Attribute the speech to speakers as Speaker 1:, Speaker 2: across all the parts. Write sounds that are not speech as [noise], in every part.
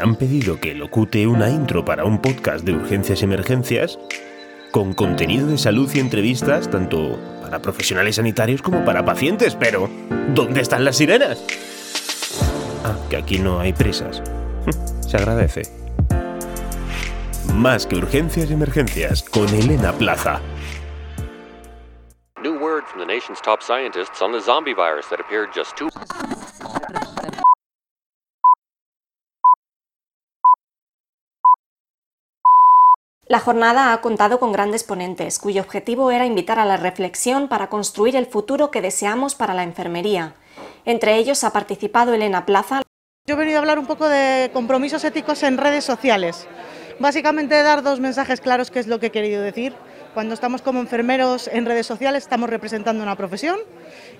Speaker 1: Han pedido que locute una intro para un podcast de urgencias y emergencias con contenido de salud y entrevistas tanto para profesionales sanitarios como para pacientes, pero ¿dónde están las sirenas? Ah, que aquí no hay presas. [laughs] Se agradece. Más que urgencias y emergencias con Elena Plaza.
Speaker 2: New word from the nation's top scientists on the zombie virus that appeared just two.
Speaker 3: La jornada ha contado con grandes ponentes, cuyo objetivo era invitar a la reflexión para construir el futuro que deseamos para la enfermería. Entre ellos ha participado Elena Plaza.
Speaker 4: Yo he venido a hablar un poco de compromisos éticos en redes sociales. Básicamente dar dos mensajes claros qué es lo que he querido decir. Cuando estamos como enfermeros en redes sociales estamos representando una profesión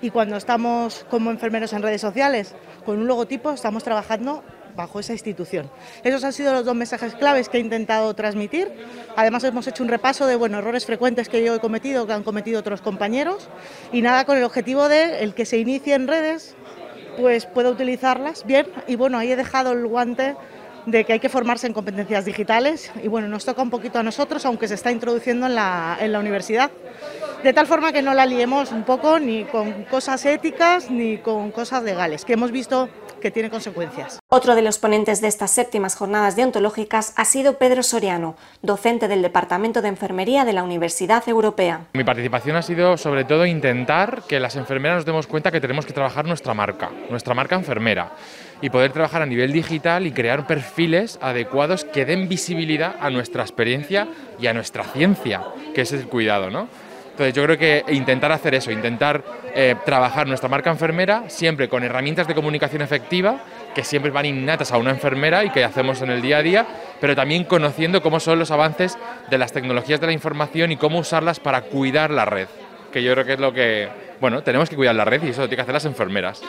Speaker 4: y cuando estamos como enfermeros en redes sociales con un logotipo estamos trabajando bajo esa institución. Esos han sido los dos mensajes claves que he intentado transmitir. Además hemos hecho un repaso de bueno, errores frecuentes que yo he cometido, que han cometido otros compañeros y nada con el objetivo de el que se inicie en redes pues pueda utilizarlas bien y bueno, ahí he dejado el guante de que hay que formarse en competencias digitales y bueno, nos toca un poquito a nosotros, aunque se está introduciendo en la, en la universidad, de tal forma que no la liemos un poco ni con cosas éticas ni con cosas legales, que hemos visto que tiene consecuencias.
Speaker 3: Otro de los ponentes de estas séptimas jornadas deontológicas ha sido Pedro Soriano, docente del Departamento de Enfermería de la Universidad Europea.
Speaker 5: Mi participación ha sido sobre todo intentar que las enfermeras nos demos cuenta que tenemos que trabajar nuestra marca, nuestra marca enfermera y poder trabajar a nivel digital y crear perfiles adecuados que den visibilidad a nuestra experiencia y a nuestra ciencia, que es el cuidado, ¿no? Entonces yo creo que intentar hacer eso, intentar eh, trabajar nuestra marca enfermera siempre con herramientas de comunicación efectiva que siempre van innatas a una enfermera y que hacemos en el día a día, pero también conociendo cómo son los avances de las tecnologías de la información y cómo usarlas para cuidar la red, que yo creo que es lo que, bueno, tenemos que cuidar la red y eso lo tienen que hacer las enfermeras.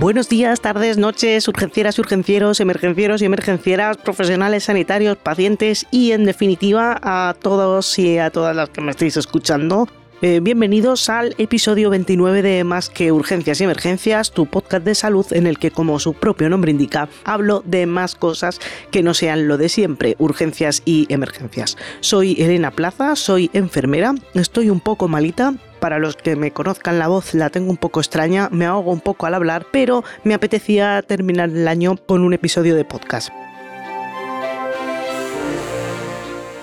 Speaker 6: Buenos días, tardes, noches, urgencieras y urgencieros, emergencieros y emergencieras, profesionales sanitarios, pacientes y en definitiva a todos y a todas las que me estéis escuchando. Eh, bienvenidos al episodio 29 de Más que Urgencias y Emergencias, tu podcast de salud en el que, como su propio nombre indica, hablo de más cosas que no sean lo de siempre, urgencias y emergencias. Soy Elena Plaza, soy enfermera, estoy un poco malita, para los que me conozcan la voz la tengo un poco extraña, me ahogo un poco al hablar, pero me apetecía terminar el año con un episodio de podcast.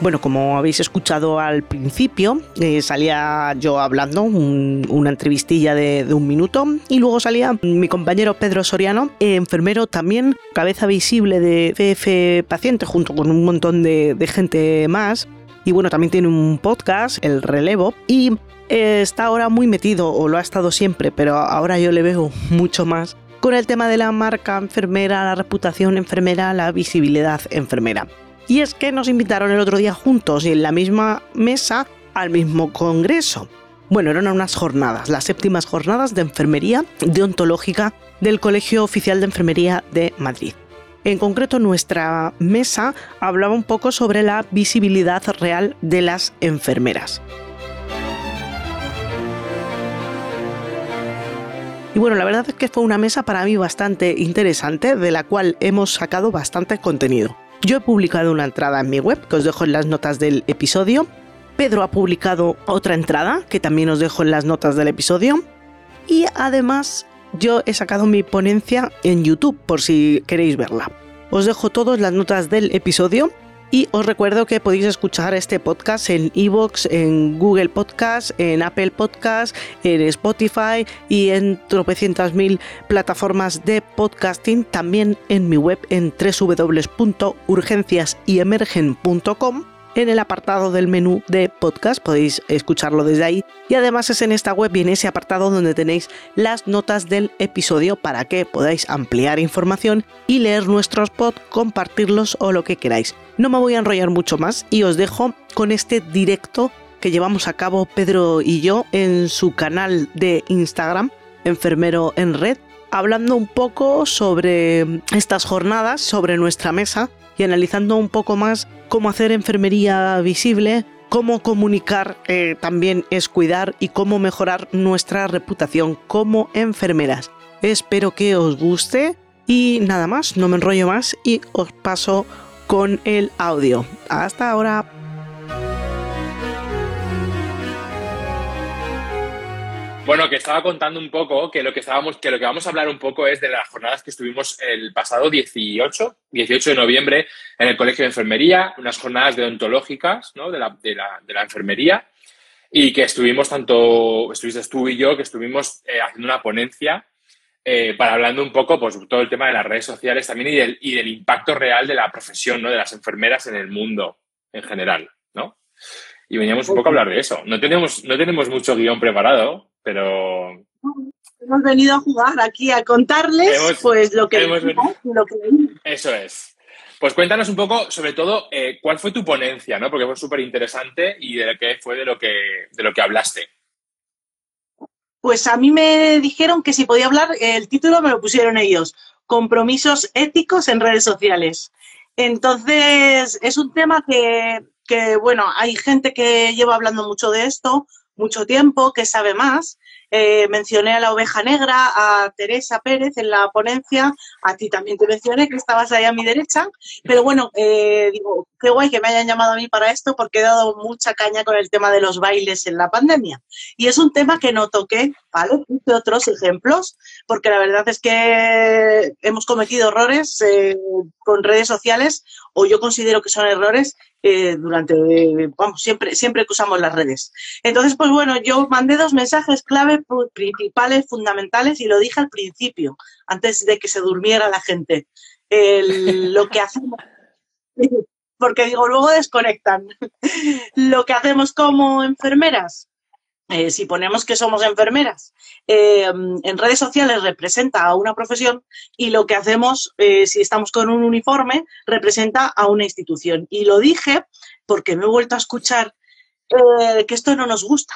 Speaker 6: Bueno, como habéis escuchado al principio, eh, salía yo hablando, una entrevistilla de, un minuto, y luego salía mi compañero Pedro Soriano, enfermero también, cabeza visible de CF Paciente, junto con un montón de, de gente más. Y bueno, también tiene un podcast, El Relevo, y eh, está ahora muy metido, o lo ha estado siempre, pero ahora yo le veo [laughs] mucho más con el tema de la marca enfermera, la reputación enfermera, la visibilidad enfermera. Y es que nos invitaron el otro día juntos y en la misma mesa al mismo congreso. Bueno, eran unas jornadas, las séptimas jornadas de enfermería deontológica del Colegio Oficial de Enfermería de Madrid. En concreto, nuestra mesa hablaba un poco sobre la visibilidad real de las enfermeras. Y bueno, la verdad es que fue una mesa para mí bastante interesante, de la cual hemos sacado bastante contenido. Yo he publicado una entrada en mi web que os dejo en las notas del episodio. Pedro ha publicado otra entrada que también os dejo en las notas del episodio. Y además yo he sacado mi ponencia en YouTube por si queréis verla. Os dejo todas las notas del episodio y os recuerdo que podéis escuchar este podcast en Evox, en Google Podcast, en Apple Podcast, en Spotify y en tropecientas mil plataformas de podcasting. También en mi web en www.urgenciasyemergen.com en el apartado del menú de podcast, podéis escucharlo desde ahí. Y además es en esta web y en ese apartado donde tenéis las notas del episodio para que podáis ampliar información y leer nuestros pods, compartirlos o lo que queráis. No me voy a enrollar mucho más y os dejo con este directo que llevamos a cabo Pedro y yo en su canal de Instagram, Enfermero en Red, hablando un poco sobre estas jornadas, sobre nuestra mesa y analizando un poco más cómo hacer enfermería visible, cómo comunicar eh, también es cuidar y cómo mejorar nuestra reputación como enfermeras. Espero que os guste y nada más, no me enrollo más y os paso con el audio. Hasta ahora.
Speaker 5: Bueno, que estaba contando un poco que lo que estábamos, que lo que vamos a hablar un poco es de las jornadas que estuvimos el pasado 18, 18 de noviembre en el Colegio de Enfermería, unas jornadas deontológicas ¿no? de, la, de, la, de, la, enfermería, y que estuvimos tanto, estuviste tú y yo, que estuvimos eh, haciendo una ponencia eh, para hablando un poco, pues, todo el tema de las redes sociales también y del, y del impacto real de la profesión, ¿no? De las enfermeras en el mundo en general. Y veníamos un poco a hablar de eso. No tenemos, no tenemos mucho guion preparado, pero...
Speaker 7: Hemos venido a jugar aquí, a contarles pues lo que,
Speaker 5: hemos lo que... Eso es. Pues cuéntanos un poco, sobre todo, eh, cuál fue tu ponencia, ¿no? Porque fue súper interesante y de qué fue de lo que, de lo que hablaste.
Speaker 7: Pues a mí me dijeron que si podía hablar, el título me lo pusieron ellos, compromisos éticos en redes sociales. Entonces, es un tema que, que, bueno, hay gente que lleva hablando mucho de esto, mucho tiempo, que sabe más. Eh, mencioné a la oveja negra, a Teresa Pérez en la ponencia, a ti también te mencioné que estabas ahí a mi derecha, pero bueno, eh, digo, qué guay que me hayan llamado a mí para esto porque he dado mucha caña con el tema de los bailes en la pandemia. Y es un tema que no toqué, ¿vale? Hice otros ejemplos, porque la verdad es que hemos cometido errores eh, con redes sociales, o yo considero que son errores eh, durante, vamos, siempre, siempre que usamos las redes. Entonces, pues bueno, yo mandé dos mensajes clave principales, fundamentales, y lo dije al principio, antes de que se durmiera la gente. lo que hacemos, porque digo, luego desconectan. lo que hacemos como enfermeras, eh, si ponemos que somos enfermeras, eh, en redes sociales representa a una profesión y lo que hacemos, eh, si estamos con un uniforme, representa a una institución. Y lo dije porque me he vuelto a escuchar que esto no nos gusta.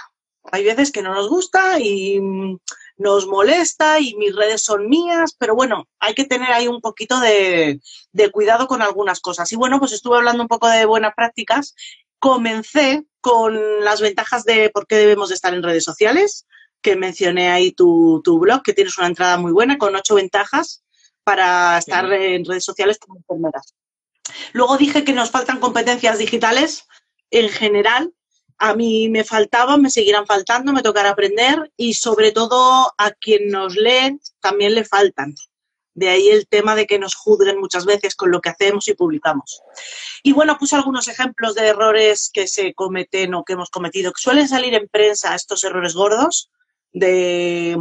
Speaker 7: Hay veces que no nos gusta y mm, nos molesta y mis redes son mías, pero bueno, hay que tener ahí un poquito de, de cuidado con algunas cosas. Y bueno, pues estuve hablando un poco de buenas prácticas comencé con las ventajas de por qué debemos de estar en redes sociales, que mencioné ahí tu, blog, que tienes una entrada muy buena con ocho ventajas para estar en redes sociales como enfermeras. Luego dije que nos faltan competencias digitales en general. A mí me faltaban, me seguirán faltando, me tocará aprender y sobre todo a quien nos lee también le faltan. De ahí el tema de que nos juzguen muchas veces con lo que hacemos y publicamos. Y bueno, puse algunos ejemplos de errores que se cometen o que hemos cometido, que suelen salir en prensa estos errores gordos, de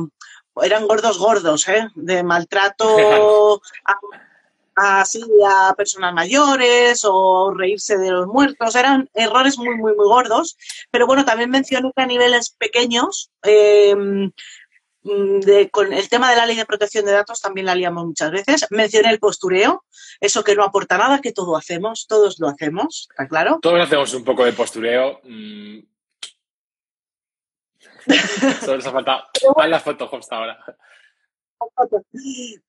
Speaker 7: eran gordos gordos, ¿eh? de maltrato [laughs] a, a personas mayores o reírse de los muertos. Eran errores muy, muy, muy gordos. Pero bueno, también mencioné que a niveles pequeños eh, Mm, con el tema de la ley de protección de datos también la liamos muchas veces. Mencioné el postureo, eso que no aporta nada, que todo hacemos, todos lo hacemos, ¿está claro?
Speaker 5: Todos hacemos un poco de postureo. Mm. [laughs] Solo nos ha faltado las fotos hasta ahora.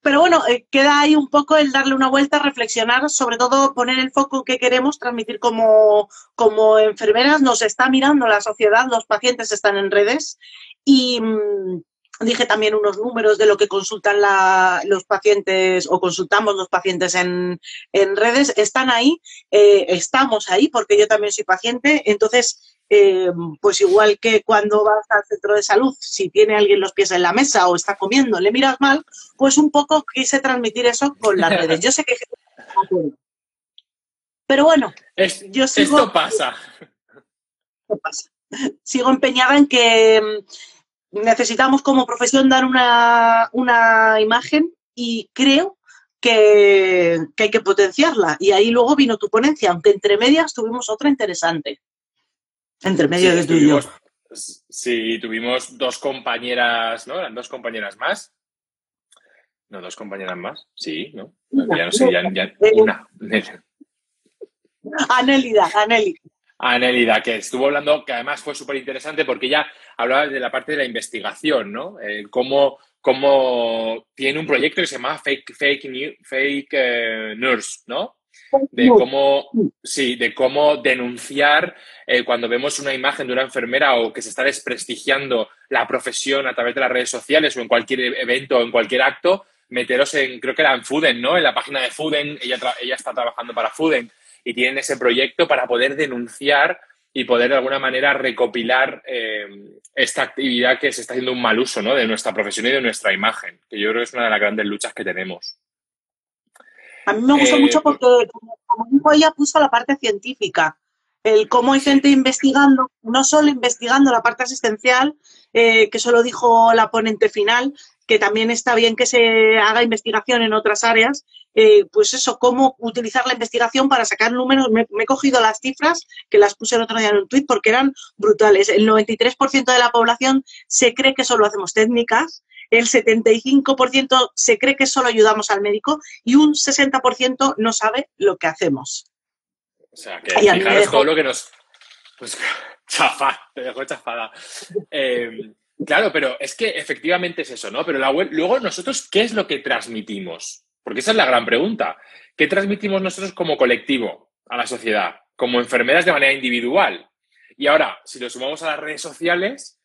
Speaker 7: Pero bueno, eh, queda ahí un poco el darle una vuelta, reflexionar, sobre todo poner el foco que queremos transmitir como, como enfermeras. Nos está mirando la sociedad, los pacientes están en redes y, mm, dije también unos números de lo que consultan la, los pacientes o consultamos los pacientes en, en redes, están ahí, eh, estamos ahí porque yo también soy paciente, entonces, eh, pues igual que cuando vas al centro de salud, si tiene alguien los pies en la mesa o está comiendo, le miras mal, pues un poco quise transmitir eso con las redes. Yo sé que... Pero bueno, yo sigo,
Speaker 8: esto pasa.
Speaker 7: Esto pasa. Sigo empeñada en que necesitamos como profesión dar una, imagen y creo que, hay que potenciarla. Y ahí luego vino tu ponencia, aunque entre medias tuvimos otra interesante. Entre medias de tú y yo.
Speaker 8: Sí, tuvimos dos compañeras, ¿no? Eran dos compañeras más. No, dos compañeras más. Sí, ¿no? Ya no sé, ya, ya una. [laughs]
Speaker 7: Anélida, Anélida.
Speaker 8: Anélida, que estuvo hablando, que además fue súper interesante porque ella hablaba de la parte de la investigación, ¿no? Eh, cómo, tiene un proyecto que se llama Fake, fake, fake eh, Nurse, ¿no? De cómo, sí, de cómo denunciar eh, cuando vemos una imagen de una enfermera o que se está desprestigiando la profesión a través de las redes sociales o en cualquier evento o en cualquier acto, meteros en, creo que era en Fuden, ¿no? En la página de Fuden, ella, ella está trabajando para Fuden y tienen ese proyecto para poder denunciar y poder de alguna manera recopilar eh, esta actividad que se está haciendo un mal uso ¿no? de nuestra profesión y de nuestra imagen, que yo creo que es una de las grandes luchas que tenemos.
Speaker 7: A mí me gusta
Speaker 8: Eh,
Speaker 7: mucho porque, como dijo ella, puso la parte científica. El cómo hay gente investigando, no solo investigando la parte asistencial, eh, que eso lo dijo la ponente final, que también está bien que se haga investigación en otras áreas, eh, pues eso, cómo utilizar la investigación para sacar números. Me, me he cogido las cifras, que las puse el otro día en un tuit, porque eran brutales. El 93% de la población se cree que solo hacemos técnicas, el 75% se cree que solo ayudamos al médico y un 60% no sabe lo que hacemos.
Speaker 8: O sea, que fijaros
Speaker 7: dejó-
Speaker 8: todo lo que nos... Pues, [laughs] chafa, te dejo chafada. Eh, claro, pero es que efectivamente es eso, ¿no? Pero la web, luego nosotros, ¿qué es lo que transmitimos? Porque esa es la gran pregunta. ¿Qué transmitimos nosotros como colectivo a la sociedad? Como enfermeras de manera individual. Y ahora, si lo sumamos a las redes sociales,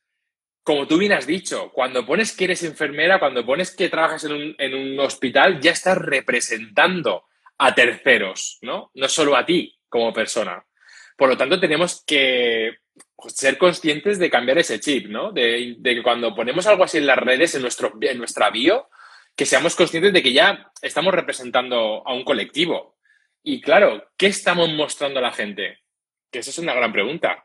Speaker 8: como tú bien has dicho, cuando pones que eres enfermera, cuando pones que trabajas en un, en un hospital, ya estás representando a terceros, ¿no? No solo a ti como persona. Por lo tanto, tenemos que pues, ser conscientes de cambiar ese chip, ¿no? De, que cuando ponemos algo así en las redes, en, nuestro, en nuestra bio, que seamos conscientes de que ya estamos representando a un colectivo. Y claro, ¿qué estamos mostrando a la gente? Que esa es una gran pregunta.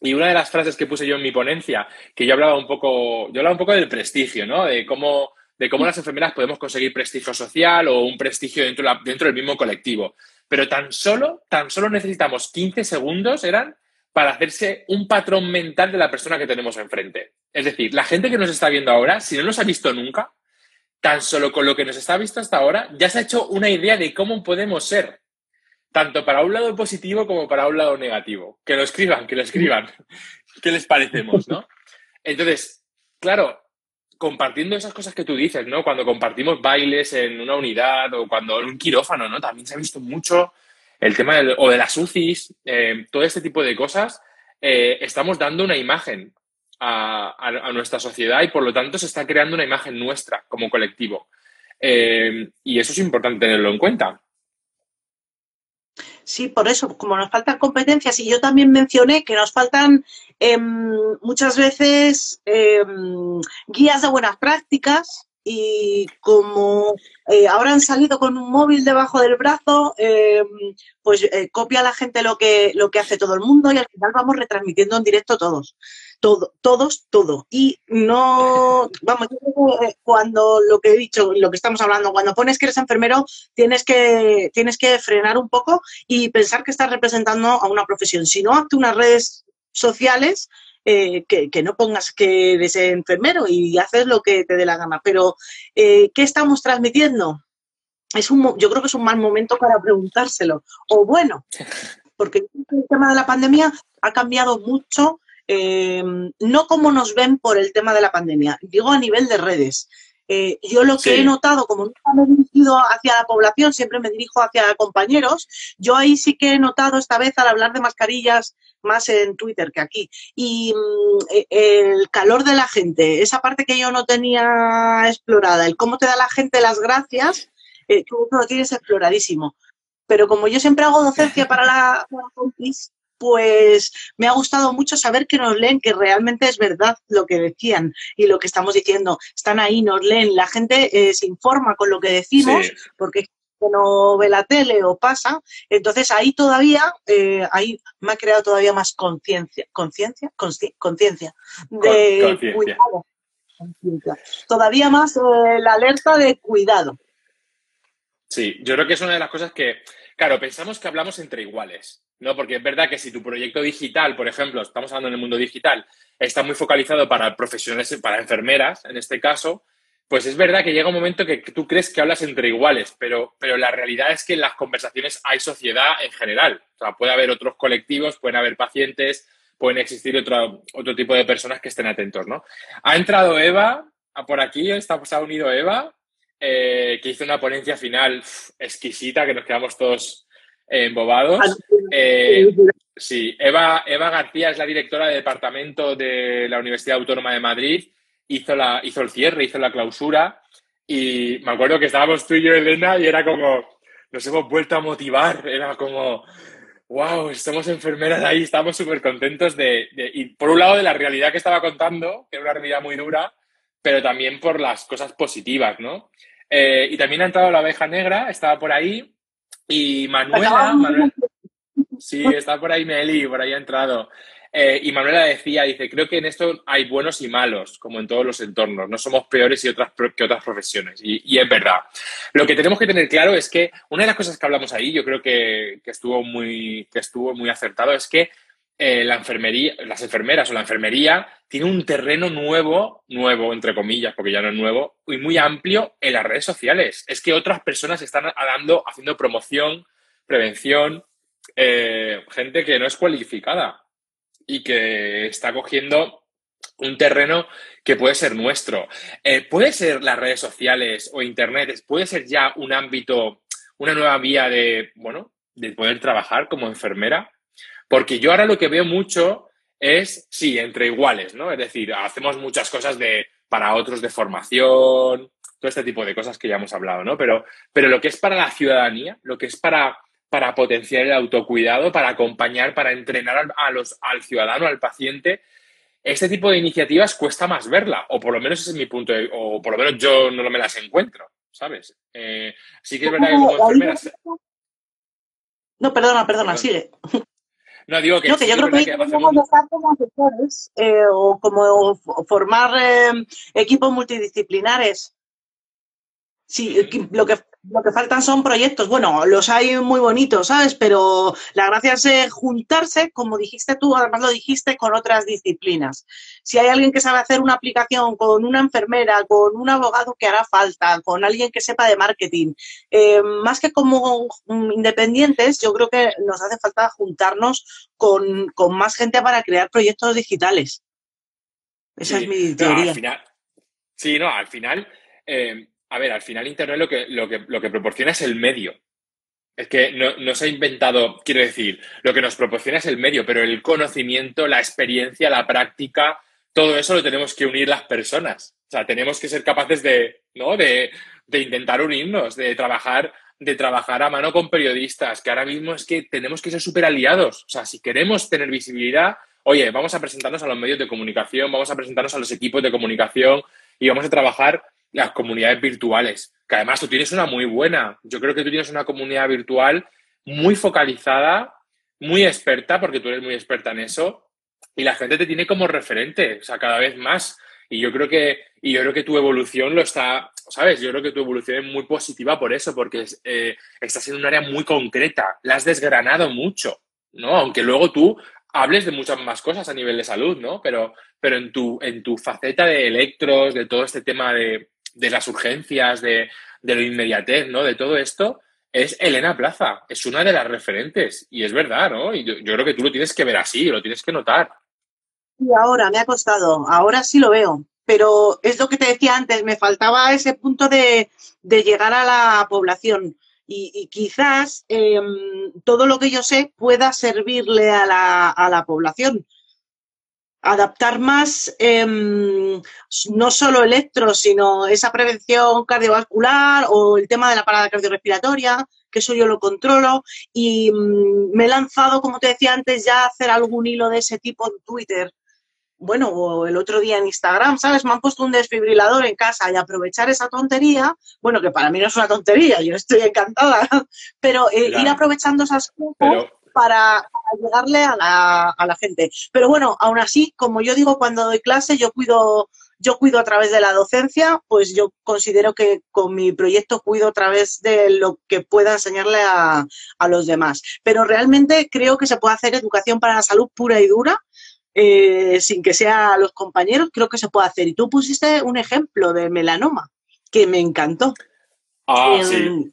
Speaker 8: Y una de las frases que puse yo en mi ponencia, que yo hablaba un poco, yo hablaba un poco del prestigio, ¿no? De cómo, de cómo las enfermeras podemos conseguir prestigio social o un prestigio dentro, dentro del mismo colectivo. Pero tan solo, tan solo necesitamos 15 segundos, eran, para hacerse un patrón mental de la persona que tenemos enfrente. Es decir, la gente que nos está viendo ahora, si no nos ha visto nunca, tan solo con lo que nos está visto hasta ahora, ya se ha hecho una idea de cómo podemos ser tanto para un lado positivo como para un lado negativo. Que lo escriban, que lo escriban. [laughs] ¿Qué les parecemos, no? Entonces, claro, compartiendo esas cosas que tú dices, ¿no? Cuando compartimos bailes en una unidad o cuando en un quirófano, ¿no? También se ha visto mucho el tema del- o de las UCIs, eh, todo este tipo de cosas. eh, estamos dando una imagen a, a- nuestra sociedad y por lo tanto se está creando una imagen nuestra como colectivo. Eh, y eso es importante tenerlo en cuenta.
Speaker 7: Sí, por eso, como nos faltan competencias, y yo también mencioné que nos faltan em, muchas veces em, guías de buenas prácticas y como eh, ahora han salido con un móvil debajo del brazo, em, pues eh, copia a la gente lo que, lo que hace todo el mundo y al final vamos retransmitiendo en directo todos. Todo, todos, todo. Y no, vamos, eh, cuando lo que he dicho, lo que estamos hablando, cuando pones que eres enfermero, tienes que, tienes que frenar un poco y pensar que estás representando a una profesión. Si no, hazte unas redes sociales eh, que, que no pongas que eres enfermero y haces lo que te dé la gana. Pero, eh, ¿qué estamos transmitiendo? Es un, yo creo que es un mal momento para preguntárselo. O bueno, porque el tema de la pandemia ha cambiado mucho, eh, no como nos ven por el tema de la pandemia, digo a nivel de redes. Eh, yo lo que he notado, como nunca me he dirigido hacia la población, siempre me dirijo hacia compañeros, yo ahí sí que he notado esta vez al hablar de mascarillas más en Twitter que aquí. Y mm, e, el calor de la gente, esa parte que yo no tenía explorada, el cómo te da la gente las gracias, eh, tú lo tienes exploradísimo. Pero como yo siempre hago docencia para la, para pues me ha gustado mucho saber que nos leen, que realmente es verdad lo que decían y lo que estamos diciendo. Están ahí, nos leen, la gente eh, se informa con lo que decimos, porque no ve la tele o pasa, entonces ahí todavía, eh, ahí me ha creado todavía más conciencia, conciencia, conciencia de cuidado. Todavía más eh, la alerta de cuidado.
Speaker 8: Sí, yo creo que es una de las cosas que, claro, pensamos que hablamos entre iguales, ¿no? Porque es verdad que si tu proyecto digital, por ejemplo, estamos hablando en el mundo digital, está muy focalizado para profesionales, para enfermeras, en este caso, pues es verdad que llega un momento que tú crees que hablas entre iguales, pero, pero la realidad es que en las conversaciones hay sociedad en general. O sea, puede haber otros colectivos, pueden haber pacientes, pueden existir otro, otro tipo de personas que estén atentos, ¿no? Ha entrado Eva por aquí, se ha unido Eva, eh, que hizo una ponencia final exquisita, que nos quedamos todos embobados. Ah, eh, sí, Eva, Eva García es la directora de departamento de la Universidad Autónoma de Madrid. Hizo, la, hizo el cierre, hizo la clausura. Y me acuerdo que estábamos tú y yo, Elena, y era como, nos hemos vuelto a motivar. Era como, wow, estamos enfermeras ahí, estamos súper contentos de, Y por un lado, de la realidad que estaba contando, que era una realidad muy dura, pero también por las cosas positivas, ¿no? Eh, y también ha entrado la abeja negra, estaba por ahí. Y Manuela, sí, está por ahí Meli, por ahí ha entrado. Eh, y Manuela decía, dice, creo que en esto hay buenos y malos, como en todos los entornos, no somos peores y otras, que otras profesiones. Y, es verdad. Lo que tenemos que tener claro es que una de las cosas que hablamos ahí, yo creo que, que estuvo, muy, que estuvo muy acertado, es que eh, la enfermería, las enfermeras o la enfermería tiene un terreno nuevo, nuevo entre comillas, porque ya no es nuevo, y muy amplio en las redes sociales. Es que otras personas están dando, haciendo promoción, prevención, eh, gente que no es cualificada y que está cogiendo un terreno que puede ser nuestro. Eh, puede ser las redes sociales o internet, puede ser ya un ámbito, una nueva vía de, bueno, de poder trabajar como enfermera porque yo ahora lo que veo mucho es, sí, entre iguales, ¿no? Es decir, hacemos muchas cosas de, para otros de formación, todo este tipo de cosas que ya hemos hablado, ¿no? Pero, pero lo que es para la ciudadanía, lo que es para, para potenciar el autocuidado, para acompañar, para entrenar a los, al ciudadano, al paciente, este tipo de iniciativas cuesta más verla, o por lo menos ese es mi punto, de, o por lo menos yo no me las encuentro, ¿sabes? Eh, sí que es verdad que como enfermeras...
Speaker 7: No, perdona, perdona, sigue.
Speaker 8: No, digo que,
Speaker 7: yo creo que, podemos estar como asesores eh, o como formar eh, equipos multidisciplinares. Sí, lo que lo que faltan son proyectos. Bueno, los hay muy bonitos, ¿sabes? Pero la gracia es eh, juntarse, como dijiste tú, además lo dijiste, con otras disciplinas. Si hay alguien que sabe hacer una aplicación con una enfermera, con un abogado que hará falta, con alguien que sepa de marketing, eh, más que como independientes, yo creo que nos hace falta juntarnos con, más gente para crear proyectos digitales. Esa es mi teoría.
Speaker 8: sí, no, al final... Eh, a ver, al final Internet lo que, lo que, lo que proporciona es el medio. Es que no, se ha inventado, quiero decir, lo que nos proporciona es el medio, pero el conocimiento, la experiencia, la práctica, todo eso lo tenemos que unir las personas. O sea, tenemos que ser capaces de, ¿no? de, de intentar unirnos, de trabajar, de trabajar a mano con periodistas, que ahora mismo es que tenemos que ser súper aliados. O sea, si queremos tener visibilidad, oye, vamos a presentarnos a los medios de comunicación, vamos a presentarnos a los equipos de comunicación y vamos a trabajar las comunidades virtuales, que además tú tienes una muy buena. Yo creo que tú tienes una comunidad virtual muy focalizada, muy experta, porque tú eres muy experta en eso, y la gente te tiene como referente, o sea, cada vez más. Y yo creo que, y yo creo que tu evolución lo está, ¿sabes? Yo creo que tu evolución es muy positiva por eso, porque eh, estás en un área muy concreta, la has desgranado mucho, ¿no? Aunque luego tú hables de muchas más cosas a nivel de salud, ¿no? Pero, pero en, tu, en tu faceta de electros, de todo este tema de, de las urgencias, de, de lo inmediatez, ¿no? De todo esto, es Elena Plaza, es una de las referentes. Y es verdad, ¿no? Y yo, creo que tú lo tienes que ver así, lo tienes que notar.
Speaker 7: Y ahora me ha costado, ahora sí lo veo. pero es lo que te decía antes, me faltaba ese punto de, de llegar a la población. Y, quizás em, todo lo que yo sé pueda servirle a la, a la población adaptar más em, no solo electro, sino esa prevención cardiovascular o el tema de la parada cardiorrespiratoria, que eso yo lo controlo. Y mm, me he lanzado, como te decía antes, ya a hacer algún hilo de ese tipo en Twitter. Bueno, o el otro día en Instagram, ¿sabes? Me han puesto un desfibrilador en casa y aprovechar esa tontería, bueno, que para mí no es una tontería, yo estoy encantada, [laughs] pero eh, ir aprovechando esas cosas para, llegarle a la, a la, gente. Pero bueno, aún así, como yo digo cuando doy clase, yo cuido, yo cuido a través de la docencia, pues yo considero que con mi proyecto cuido a través de lo que pueda enseñarle a, a los demás. Pero realmente creo que se puede hacer educación para la salud pura y dura. Eh, sin que sea los compañeros, creo que se puede hacer. Y tú pusiste un ejemplo de melanoma que me encantó.
Speaker 8: Ah, sí.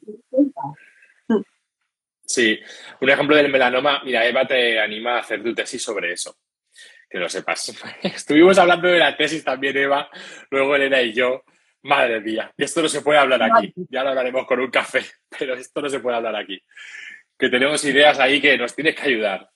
Speaker 8: Sí, un ejemplo del melanoma, mira, Eva te anima a hacer tu tesis sobre eso, que lo sepas. [laughs] Estuvimos hablando de la tesis también, Eva, luego Elena y yo. Madre mía, esto no se puede hablar aquí, ya lo hablaremos con un café, [laughs] pero esto no se puede hablar aquí. Que tenemos ideas ahí que nos tienes que ayudar.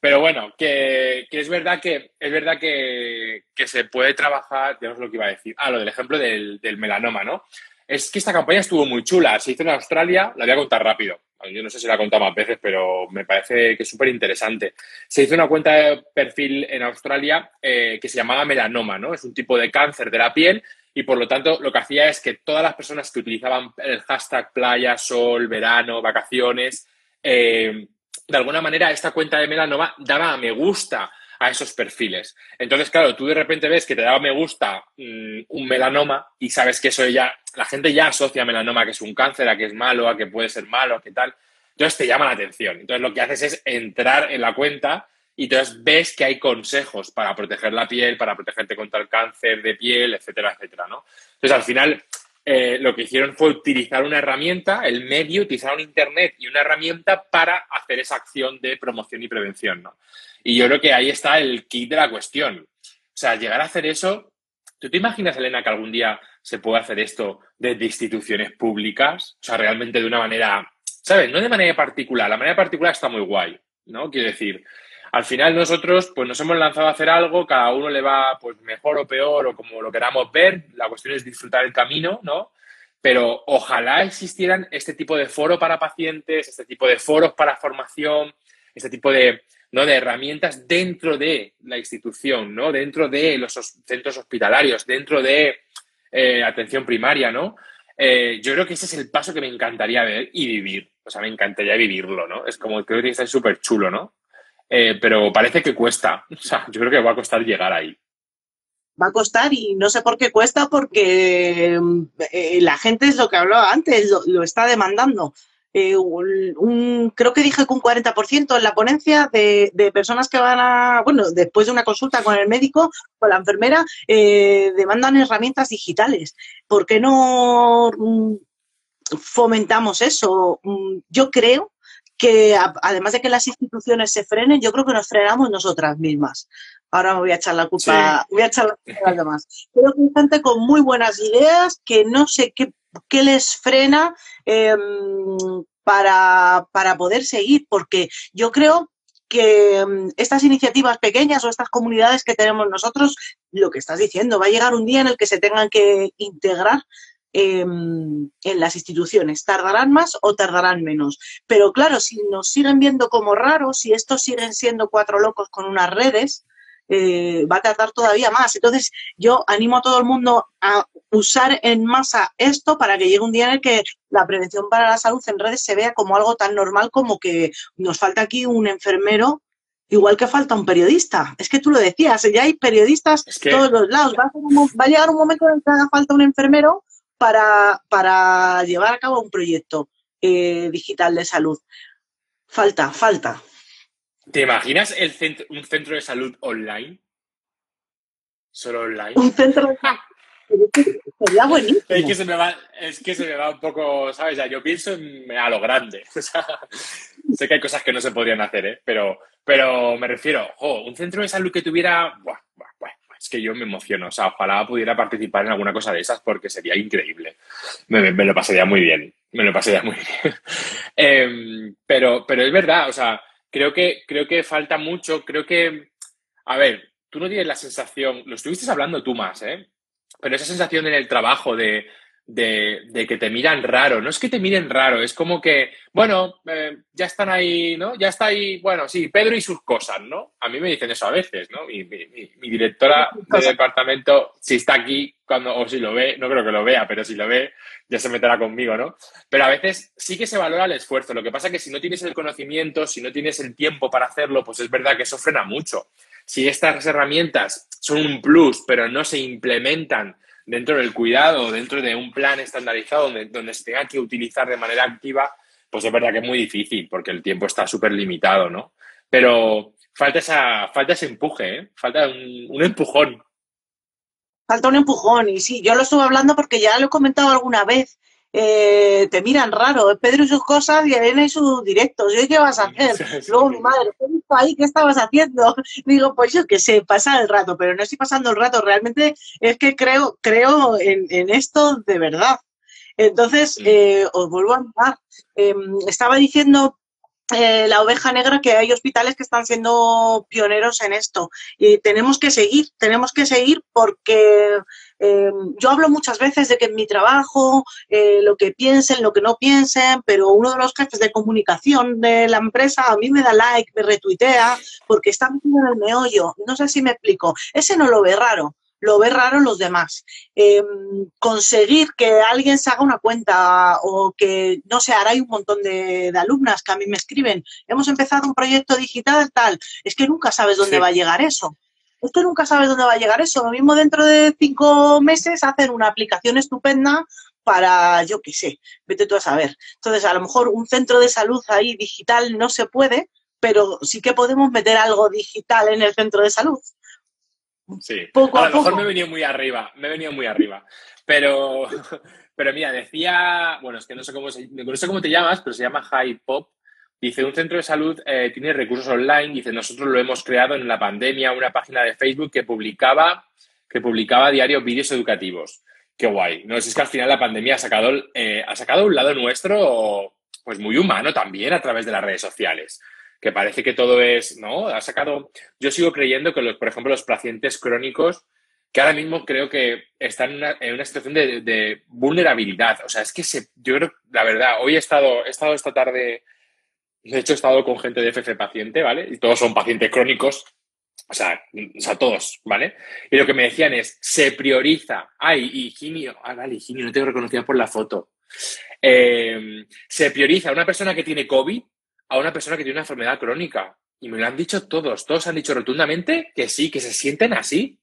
Speaker 8: Pero bueno, que, es verdad que es verdad que, se puede trabajar, digamos lo que iba a decir. Ah, lo del ejemplo del, del melanoma, ¿no? Es que esta campaña estuvo muy chula. Se hizo en Australia, la voy a contar rápido. Yo no sé si la he contado más veces, pero me parece que es súper interesante. Se hizo una cuenta de perfil en Australia eh, que se llamaba melanoma, ¿no? Es un tipo de cáncer de la piel y por lo tanto lo que hacía es que todas las personas que utilizaban el hashtag playa, sol, verano, vacaciones, eh, de alguna manera esta cuenta de melanoma daba a me gusta a esos perfiles. Entonces, claro, tú de repente ves que te da me gusta mm, un melanoma y sabes que eso ya, la gente ya asocia melanoma que es un cáncer, a que es malo, a que puede ser malo, a que tal. Entonces te llama la atención. Entonces lo que haces es entrar en la cuenta y entonces ves que hay consejos para proteger la piel, para protegerte contra el cáncer de piel, etcétera, etcétera, ¿no? Entonces al final eh, lo que hicieron fue utilizar una herramienta, el medio, utilizaron Internet y una herramienta para hacer esa acción de promoción y prevención, ¿no? Y yo creo que ahí está el kit de la cuestión. O sea, llegar a hacer eso, ¿tú te imaginas, Elena, que algún día se puede hacer esto desde instituciones públicas? O sea, realmente de una manera, ¿sabes? No de manera particular, la manera particular está muy guay, ¿no? Quiero decir, al final nosotros pues nos hemos lanzado a hacer algo, cada uno le va pues mejor o peor o como lo queramos ver, la cuestión es disfrutar el camino, ¿no? Pero ojalá existieran este tipo de foro para pacientes, este tipo de foros para formación, este tipo de, ¿no? de herramientas dentro de la institución, ¿no? dentro de los centros hospitalarios, dentro de eh, atención primaria, ¿no? Eh, yo creo que ese es el paso que me encantaría ver y vivir. O sea, me encantaría vivirlo, ¿no? Es como, creo que está súper chulo, ¿no? Eh, pero parece que cuesta. O sea, yo creo que va a costar llegar ahí.
Speaker 7: Va a costar y no sé por qué cuesta porque la gente es lo que hablaba antes, lo está demandando. Eh, un, creo que dije que un 40% en la ponencia de, personas que van a, bueno, después de una consulta con el médico, con la enfermera, eh, demandan herramientas digitales. ¿Por qué no mm, fomentamos eso? Mm, yo creo que además de que las instituciones se frenen, yo creo que nos frenamos nosotras mismas. Ahora me voy a echar la culpa, voy a echar la culpa a los demás. Creo que hay gente con muy buenas ideas que no sé qué qué les frena em, para, poder seguir, porque yo creo que em, estas iniciativas pequeñas o estas comunidades que tenemos nosotros, lo que estás diciendo, va a llegar un día en el que se tengan que integrar em, en las instituciones. Tardarán más o tardarán menos. Pero claro, si nos siguen viendo como raros, si estos siguen siendo cuatro locos con unas redes, eh, va a tardar todavía más. Entonces, yo animo a todo el mundo a usar en masa esto para que llegue un día en el que la prevención para la salud en redes se vea como algo tan normal como que nos falta aquí un enfermero igual que falta un periodista. Es que tú lo decías, ya hay periodistas en todos los lados. Va a, llegar un momento en el que haga falta un enfermero para, para llevar a cabo un proyecto eh, digital de salud. Falta, falta.
Speaker 8: ¿Te imaginas el un centro de salud online? Solo online.
Speaker 7: Un centro de salud. [laughs] Sería buenísimo.
Speaker 8: Es que, se me va, es que se me va un poco, ¿sabes? Ya, yo pienso a lo grande. [laughs] sé que hay cosas que no se podrían hacer, ¿eh? Pero, pero me refiero, un centro de salud que tuviera es que yo me emociono. O sea, ojalá pudiera participar en alguna cosa de esas porque sería increíble. Me, lo pasaría muy bien. Me lo pasaría muy [laughs] bien. Em, pero, pero es verdad, o sea, creo que, creo que falta mucho. Creo que, a ver, tú no tienes la sensación, lo estuviste hablando tú más, ¿eh? Pero esa sensación en el trabajo de, de, que te miran raro. No es que te miren raro, es como que, bueno, eh, ya están ahí, ¿no? Ya está ahí, bueno, sí, Pedro y sus cosas, ¿no? A mí me dicen eso a veces, ¿no? Mi, directora de departamento, si está aquí, cuando, o si lo ve, no creo que lo vea, pero si lo ve, ya se meterá conmigo, ¿no? Pero a veces sí que se valora el esfuerzo. Lo que pasa es que si no tienes el conocimiento, si no tienes el tiempo para hacerlo, pues es verdad que eso frena mucho. Si estas herramientas son un plus, pero no se implementan dentro del cuidado, dentro de un plan estandarizado donde, se tenga que utilizar de manera activa, pues es verdad que es muy difícil porque el tiempo está súper limitado, ¿no? Pero falta, esa, falta ese empuje, ¿eh? falta un empujón.
Speaker 7: Falta un empujón y sí, yo lo estuve hablando porque ya lo he comentado alguna vez eh, te miran raro, Pedro y sus cosas y Elena y sus directos. ¿Y qué vas a hacer? Luego mi madre, ¿qué ahí? ¿Qué estabas haciendo? [laughs] Digo, pues yo que sé, pasa el rato, pero no estoy pasando el rato, realmente es que creo, creo en, esto de verdad. Entonces, eh, os vuelvo a hablar. Em, estaba diciendo eh, la oveja negra que hay hospitales que están siendo pioneros en esto y tenemos que seguir, tenemos que seguir porque eh, yo hablo muchas veces de que en mi trabajo, eh, lo que piensen, lo que no piensen, pero uno de los jefes de comunicación de la empresa a mí me da like, me retuitea, porque está metido en el meollo. No sé si me explico. Ese no lo ve raro lo ve raro los demás. Em, conseguir que alguien se haga una cuenta o que, no sé, ahora hay un montón de, alumnas que a mí me escriben, hemos empezado un proyecto digital tal, es que nunca sabes dónde va a llegar eso es que nunca sabes dónde va a llegar eso. Lo mismo dentro de cinco meses hacen una aplicación estupenda para, yo qué sé, vete tú a saber. Entonces, a lo mejor un centro de salud ahí digital no se puede, pero sí que podemos meter algo digital en el centro de salud.
Speaker 8: Sí, poco a, lo mejor me he venido muy arriba, me he venido muy arriba. Pero, [laughs] pero mira, decía, bueno, es que no sé cómo, no sé cómo te llamas, pero se llama High Pop Dice, un centro de salud eh, tiene recursos online. Dice, nosotros lo hemos creado en la pandemia, una página de Facebook que publicaba, que publicaba vídeos educativos. Qué guay. No, es que al final la pandemia ha sacado, eh, ha sacado un lado nuestro, pues muy humano también a través de las redes sociales. Que parece que todo es, ¿no? Ha sacado. Yo sigo creyendo que, los, por ejemplo, los pacientes crónicos, que ahora mismo creo que están en una, en una situación de, de, vulnerabilidad. O sea, es que se, yo creo, la verdad, hoy he estado, he estado esta tarde de hecho, he estado con gente de FF paciente, ¿vale? Y todos son pacientes crónicos, o sea, o sea, todos, ¿vale? Y lo que me decían es, se prioriza, ay, Higinio, ah, vale, Higinio, no te reconocía por la foto. Eh, se prioriza a una persona que tiene COVID a una persona que tiene una enfermedad crónica. Y me lo han dicho todos, todos han dicho rotundamente que sí, que se sienten así.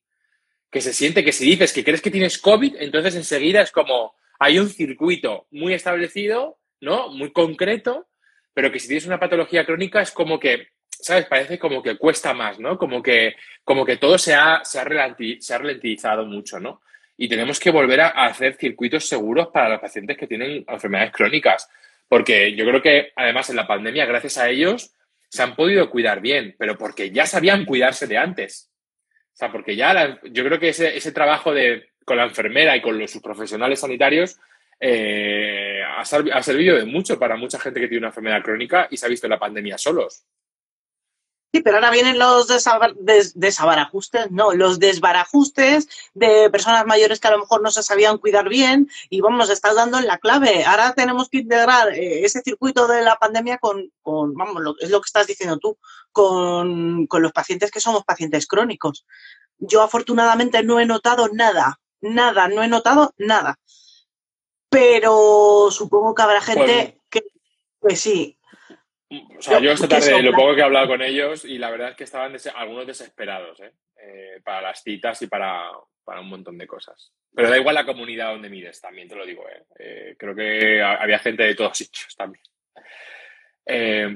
Speaker 8: Que se siente que si dices que crees que tienes COVID, entonces enseguida es como hay un circuito muy establecido, ¿no? Muy concreto, pero que si tienes una patología crónica es como que, ¿sabes? Parece como que cuesta más, ¿no? Como que, como que todo se ha, se ha, ralentizado mucho, ¿no? Y tenemos que volver a hacer circuitos seguros para los pacientes que tienen enfermedades crónicas, porque yo creo que además en la pandemia, gracias a ellos, se han podido cuidar bien, pero porque ya sabían cuidarse de antes. O sea, porque ya yo creo que ese, ese trabajo de, con la enfermera y con los, sus profesionales sanitarios eh, ha, servido de mucho para mucha gente que tiene una enfermedad crónica y se ha visto la pandemia solos.
Speaker 7: Sí, pero ahora vienen los desabarajustes, no, los desbarajustes de personas mayores que a lo mejor no se sabían cuidar bien y vamos, estás dando en la clave. Ahora tenemos que integrar eh, ese circuito de la pandemia con, vamos, es lo que estás diciendo tú, con los pacientes que somos pacientes crónicos. Yo afortunadamente no he notado nada, nada, no he notado nada pero supongo que habrá gente que, sí.
Speaker 8: O sea, yo esta tarde lo poco que he hablado con ellos y la verdad es que estaban algunos desesperados ¿eh? Eh, para las citas y para, un montón de cosas. Pero da igual la comunidad donde mires, también te lo digo. ¿eh? creo que había gente de todos [laughs] sitios también.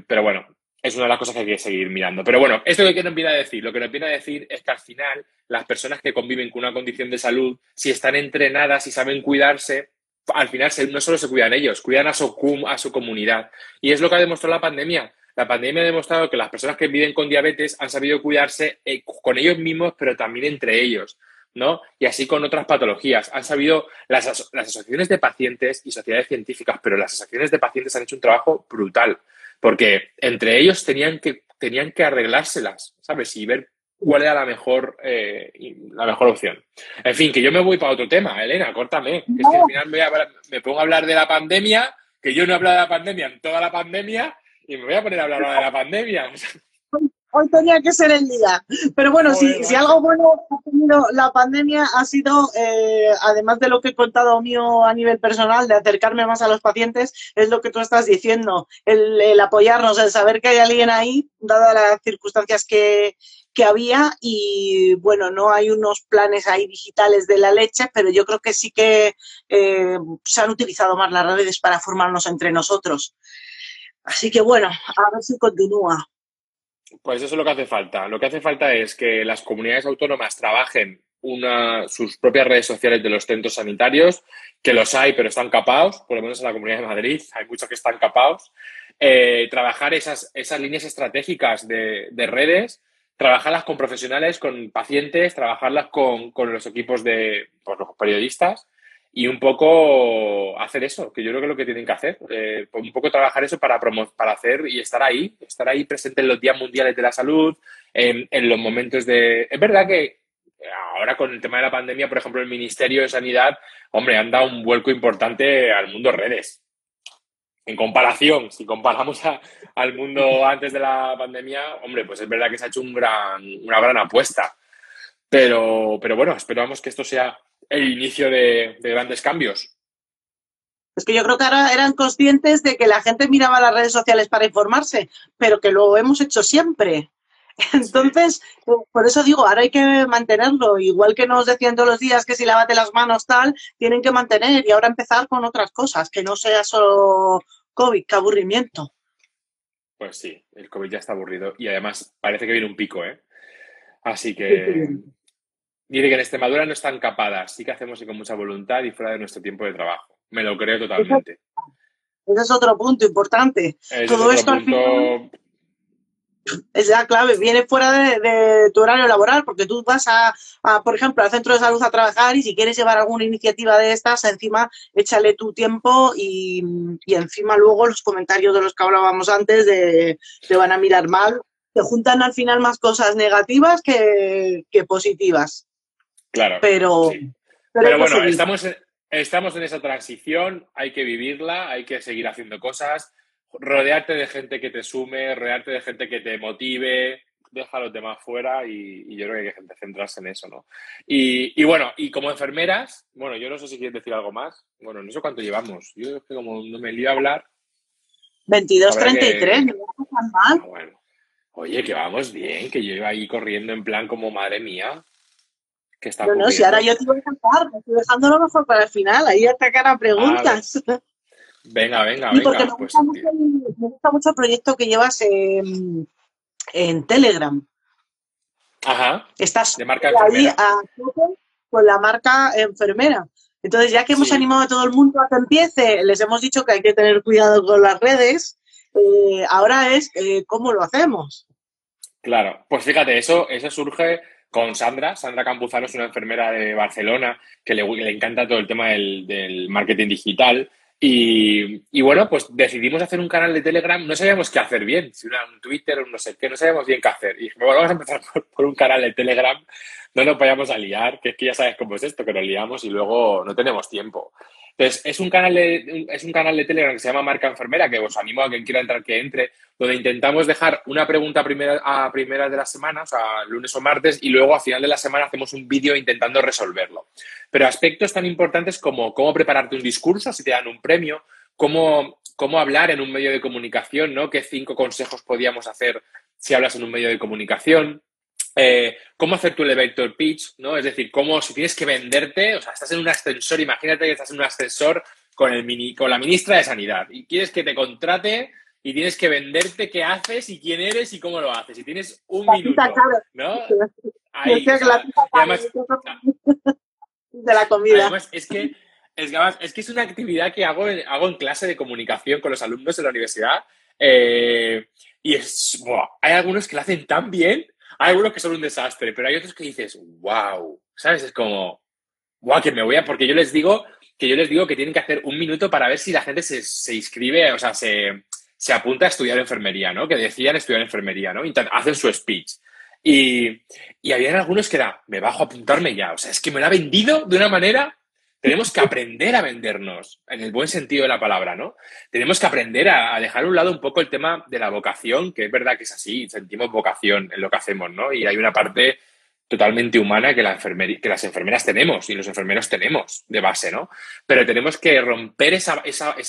Speaker 8: pero bueno, es una de las cosas que hay que seguir mirando. Pero bueno, esto que nos viene a decir, lo que nos viene a decir es que al final las personas que conviven con una condición de salud, si están entrenadas y saben cuidarse, al final no solo se cuidan ellos, cuidan a su, a su comunidad. Y es lo que ha demostrado la pandemia. la pandemia ha demostrado que las personas que viven con diabetes han sabido cuidarse eh, con ellos mismos, pero también entre ellos. ¿no? Y así con otras patologías. Han sabido, las, las, asociaciones de pacientes y sociedades científicas, pero las asociaciones de pacientes han hecho un trabajo brutal, porque entre ellos tenían que, tenían que arreglárselas, ¿sabes? Y ver cuál era la mejor, eh, la mejor opción. En fin, que yo me voy para otro tema, Elena, córtame. Es que al final me, me, pongo a hablar de la pandemia, que yo no he hablado de la pandemia en toda la pandemia, y me voy a poner a hablar de la pandemia.
Speaker 7: hoy tenía que ser el día. Pero bueno, si, si, algo bueno ha tenido la pandemia ha sido, eh, además de lo que he contado mío a nivel personal, de acercarme más a los pacientes, es lo que tú estás diciendo, el, apoyarnos, el saber que hay alguien ahí, dadas las circunstancias que, había y bueno, no hay unos planes ahí digitales de la leche, pero yo creo que sí que eh, se han utilizado más las redes para formarnos entre nosotros. Así que bueno, a ver si continúa.
Speaker 8: Pues eso es lo que hace falta. Lo que hace falta es que las comunidades autónomas trabajen una, sus propias redes sociales de los centros sanitarios, que los hay, pero están capados, por lo menos en la Comunidad de Madrid, hay muchos que están capados. Eh, trabajar esas, esas líneas estratégicas de, redes, trabajarlas con profesionales, con pacientes, trabajarlas con, los equipos de pues, los periodistas y un poco hacer eso, que yo creo que es lo que tienen que hacer, eh, un poco trabajar eso para, para hacer y estar ahí, estar ahí presente en los días mundiales de la salud, en, los momentos de... Es verdad que ahora con el tema de la pandemia, por ejemplo, el Ministerio de Sanidad, hombre, han dado un vuelco importante al mundo redes. En comparación, si comparamos al mundo antes de la pandemia, hombre, pues es verdad que se ha hecho un gran, una gran apuesta. Pero, pero bueno, esperamos que esto sea el inicio de, grandes cambios.
Speaker 7: Es que yo creo que ahora eran conscientes de que la gente miraba las redes sociales para informarse, pero que lo hemos hecho siempre. [laughs] Entonces, por eso digo, ahora hay que mantenerlo. Igual que nos decían todos los días que si lávate las manos tal, tienen que mantener y ahora empezar con otras cosas, que no sea solo COVID, qué aburrimiento.
Speaker 8: Pues sí, el COVID ya está aburrido y además parece que viene un pico, ¿eh? Así que Dice que en Extremadura no están capadas, sí que hacemos y con mucha voluntad y fuera de nuestro tiempo de trabajo. Me lo creo totalmente.
Speaker 7: Ese es otro punto importante. Todo esto al final es la clave, viene fuera de, tu horario laboral, porque tú vas a, por ejemplo, al centro de salud a trabajar y si quieres llevar alguna iniciativa de estas, encima échale tu tiempo y, encima luego los comentarios de los que hablábamos antes de te van a mirar mal, te juntan al final más cosas negativas que positivas.
Speaker 8: Claro.
Speaker 7: Pero,
Speaker 8: pero, bueno, estamos, estamos en esa transición, hay que vivirla, hay que seguir haciendo cosas, rodearte de gente que te sume, rodearte de gente que te motive, deja a los demás fuera y, yo creo que hay que centrarse en eso, ¿no? Y, bueno, y como enfermeras, bueno, yo no sé si quieres decir algo más. Bueno, no sé cuánto llevamos. Yo es que como no me lío a hablar.
Speaker 7: 22.33, no tan mal.
Speaker 8: Ah, bueno. Oye, que vamos bien, que yo iba ahí corriendo en plan como madre mía
Speaker 7: no, no, si ahora yo te voy a cantar, estoy dejando lo mejor para el final, ahí hasta cara preguntas. [laughs]
Speaker 8: venga, venga, venga.
Speaker 7: Porque me, pues, gusta mucho, me, gusta mucho, el proyecto que llevas en, en Telegram.
Speaker 8: Ajá.
Speaker 7: Estás de marca ahí a, con la marca enfermera. Entonces, ya que hemos animado a todo el mundo a que empiece, les hemos dicho que hay que tener cuidado con las redes, eh, ahora es eh, cómo lo hacemos.
Speaker 8: Claro, pues fíjate, eso, eso surge con Sandra. Sandra Campuzano es una enfermera de Barcelona que le, encanta todo el tema del, marketing digital. Y, bueno, pues decidimos hacer un canal de Telegram. No sabíamos qué hacer bien, si una, un Twitter o no sé qué, no sabíamos bien qué hacer. Y dijimos, vamos a empezar [laughs] por, un canal de Telegram. No nos vayamos a liar, que es que ya sabes cómo es esto, que nos liamos y luego no tenemos tiempo. Entonces, es un canal de, es un canal de Telegram que se llama Marca Enfermera, que os animo a quien quiera entrar que entre, donde intentamos dejar una pregunta a primera, de la semana, o sea, lunes o martes, y luego a final de la semana hacemos un vídeo intentando resolverlo. Pero aspectos tan importantes como cómo prepararte un discurso si te dan un premio, cómo, cómo hablar en un medio de comunicación, ¿no? ¿Qué cinco consejos podíamos hacer si hablas en un medio de comunicación? Eh, cómo hacer tu elevator pitch, ¿no? Es decir, cómo si tienes que venderte, o sea, estás en un ascensor, imagínate que estás en un ascensor con, el mini, con la ministra de Sanidad y quieres que te contrate y tienes que venderte qué haces y quién eres y cómo lo haces. Y tienes un minuto, ¿no?
Speaker 7: Ahí, además, de la comida.
Speaker 8: Además, es que es, que es una actividad que hago en, hago en clase de comunicación con los alumnos de la universidad. Eh, Y es, hay algunos que lo hacen tan bien, hay algunos que son un desastre, pero hay otros que dices, wow, ¿sabes? Es como, wow, que me voy a, porque yo les digo que yo les digo que tienen que hacer un minuto para ver si la gente se, se inscribe, o sea, se, se, apunta a estudiar enfermería, ¿no? Que decían estudiar enfermería, ¿no? Hacen su speech. Y, y había algunos que era, me bajo a apuntarme ya, o sea, es que me lo ha vendido de una manera tenemos que aprender a vendernos, en el buen sentido de la palabra, ¿no? Tenemos que aprender a, dejar a un lado un poco el tema de la vocación, que es verdad que es así, sentimos vocación en lo que hacemos, ¿no? Y hay una parte totalmente humana que, la que las enfermeras tenemos y los enfermeros tenemos de base, ¿no? Pero tenemos que romper esa,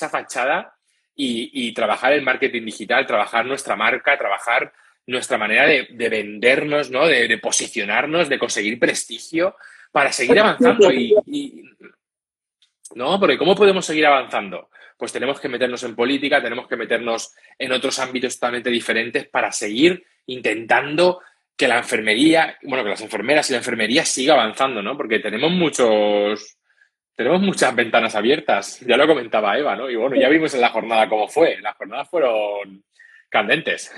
Speaker 8: fachada y, trabajar el marketing digital, trabajar nuestra marca, trabajar nuestra manera de, vendernos, ¿no? De, posicionarnos, de conseguir prestigio para seguir avanzando y, ¿no? Porque ¿cómo podemos seguir avanzando? Pues tenemos que meternos en política, tenemos que meternos en otros ámbitos totalmente diferentes para seguir intentando que la enfermería, bueno, que las enfermeras y la enfermería siga avanzando, ¿no? Porque tenemos muchos, tenemos muchas ventanas abiertas. Ya lo comentaba Eva, ¿no? Y bueno, ya vimos en la jornada cómo fue. Las jornadas fueron candentes.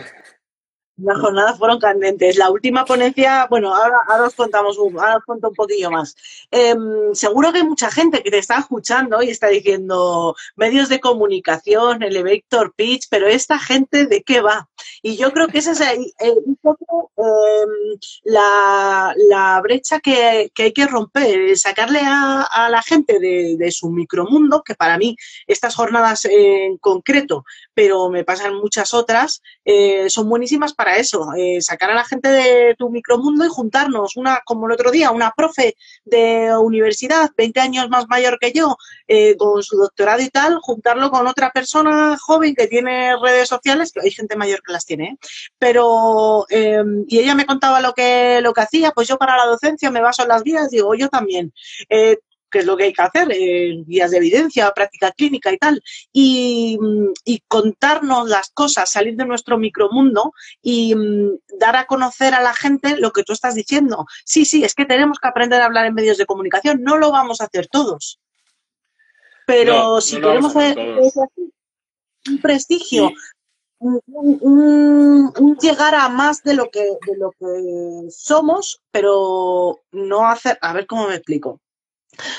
Speaker 7: Las jornadas fueron candentes. La última ponencia, bueno, ahora, os contamos, ahora os cuento un poquillo más. Em, seguro que hay mucha gente que te está escuchando y está diciendo medios de comunicación, elevator pitch, pero esta gente de qué va. Y yo creo que esa es un poco em, la, brecha que, hay que romper, sacarle a, la gente de, de, su micromundo, que para mí estas jornadas en concreto, pero me pasan muchas otras, eh, son buenísimas para eso, eh, sacar a la gente de tu micromundo y juntarnos, una como el otro día, una profe de universidad, 20 años más mayor que yo, eh, con su doctorado y tal, juntarlo con otra persona joven que tiene redes sociales, que hay gente mayor que las tiene, pero, em, y ella me contaba lo que, lo que hacía, pues yo para la docencia me baso en las guías, digo, yo también que es lo que hay que hacer, eh, guías de evidencia, práctica clínica y tal, y, contarnos las cosas, salir de nuestro micromundo y mm, dar a conocer a la gente lo que tú estás diciendo. Sí, sí, es que tenemos que aprender a hablar en medios de comunicación, no lo vamos a hacer todos. Pero si queremos hacer un prestigio, un, llegar a más de lo que de lo que somos, pero no hacer, a ver cómo me explico.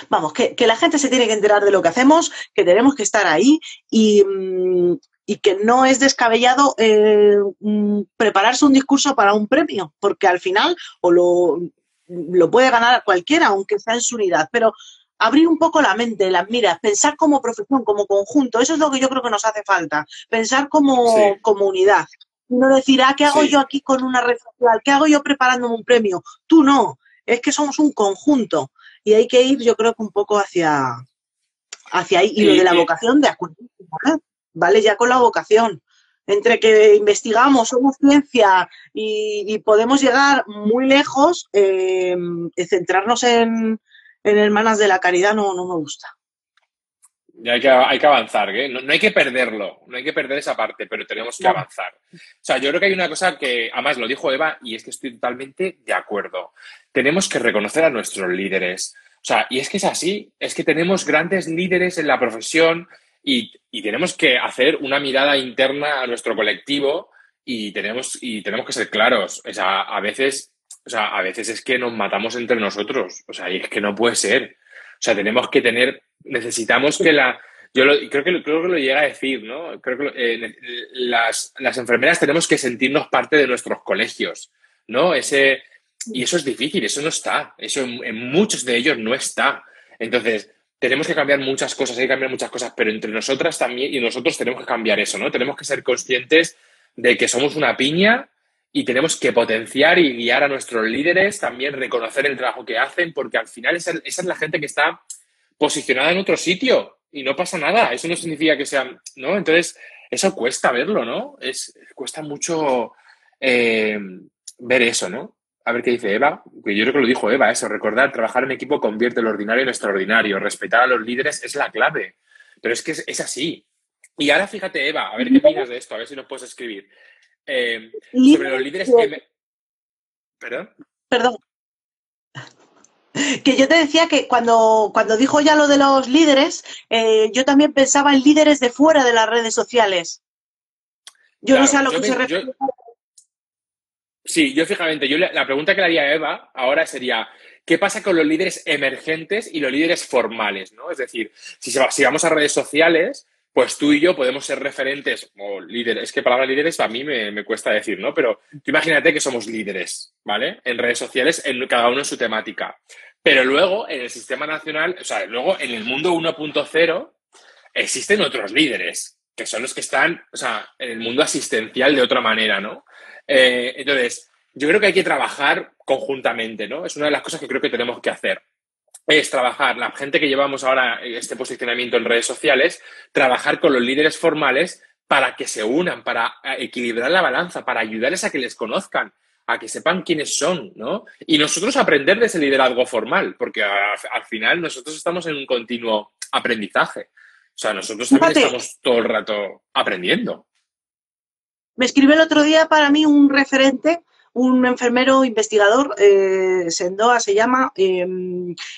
Speaker 7: Vamos, que, la gente se tiene que enterar de lo que hacemos, que tenemos que estar ahí y, mm, que no es descabellado eh, mm, prepararse un discurso para un premio, porque al final o lo, lo puede ganar cualquiera, aunque sea en su unidad, pero abrir un poco la mente, las miras, pensar como profesión, como conjunto, eso es lo que yo creo que nos hace falta, pensar como, unidad. No decir, ah, ¿qué hago yo aquí con una red social? ¿Qué hago yo preparándome un premio? Tú no, es que somos un conjunto y hay que ir, yo creo que un poco hacia, hacia ahí. Y lo de la vocación, de acuerdo, ¿vale? Ya con la vocación. Entre que investigamos, somos ciencia y, podemos llegar muy lejos, eh, centrarnos en, hermanas de la caridad no, no me gusta.
Speaker 8: Hay que, hay que avanzar, ¿eh? no, hay que perderlo, no hay que perder esa parte, pero tenemos que avanzar. O sea, yo creo que hay una cosa que, además lo dijo Eva, y es que estoy totalmente de acuerdo tenemos que reconocer a nuestros líderes. O sea, y es que es así, es que tenemos grandes líderes en la profesión y, tenemos que hacer una mirada interna a nuestro colectivo y tenemos, y tenemos que ser claros. O sea, a veces, o sea, a veces es que nos matamos entre nosotros. O sea, y es que no puede ser. O sea, tenemos que tener, necesitamos que la, yo creo, que, creo que lo llega a decir, ¿no? Creo que eh, las, las, enfermeras tenemos que sentirnos parte de nuestros colegios, ¿no? Ese, y eso es difícil, eso no está, eso en, muchos de ellos no está. Entonces, tenemos que cambiar muchas cosas, hay que cambiar muchas cosas, pero entre nosotras también y nosotros tenemos que cambiar eso, ¿no? Tenemos que ser conscientes de que somos una piña y tenemos que potenciar y guiar a nuestros líderes, también reconocer el trabajo que hacen, porque al final esa, es la gente que está posicionada en otro sitio y no pasa nada, eso no significa que sean, ¿no? Entonces, eso cuesta verlo, ¿no? Es, cuesta mucho eh, ver eso, ¿no? a ver qué dice Eva, que yo creo que lo dijo Eva, eso, recordar, trabajar en equipo convierte lo ordinario en extraordinario, respetar a los líderes es la clave, pero es que es, así. Y ahora fíjate, Eva, a ver qué opinas de esto, a ver si nos puedes escribir. Eh, sobre los líderes que... ¿Perdón?
Speaker 7: Perdón. Que yo te decía que cuando, cuando dijo ya lo de los líderes, eh, yo también pensaba en líderes de fuera de las redes sociales. Yo no sé a lo que se refiere.
Speaker 8: yo- Sí, yo fíjate, yo la pregunta que le haría a Eva ahora sería, ¿qué pasa con los líderes emergentes y los líderes formales? ¿no? Es decir, si, se va- si vamos a redes sociales, pues tú y yo podemos ser referentes o líderes. Es que palabra líderes a mí me, cuesta decir, ¿no? Pero tú imagínate que somos líderes, ¿vale? En redes sociales, en cada uno en su temática. Pero luego, en el sistema nacional, o sea, luego en el mundo 1.0, existen otros líderes, que son los que están, o sea, en el mundo asistencial de otra manera, ¿no? Eh, entonces, yo creo que hay que trabajar conjuntamente, ¿no? Es una de las cosas que creo que tenemos que hacer. Es trabajar, la gente que llevamos ahora este posicionamiento en redes sociales, trabajar con los líderes formales para que se unan, para eh, equilibrar la balanza, para ayudarles a que les conozcan, a que sepan quiénes son, ¿no? Y nosotros aprender de ese liderazgo formal, porque a- al final nosotros estamos en un continuo aprendizaje. O sea, nosotros también
Speaker 7: Fíjate.
Speaker 8: estamos todo el rato aprendiendo.
Speaker 7: Me escribe el otro día para mí un referente, un enfermero investigador, eh, Sendoa se llama, eh,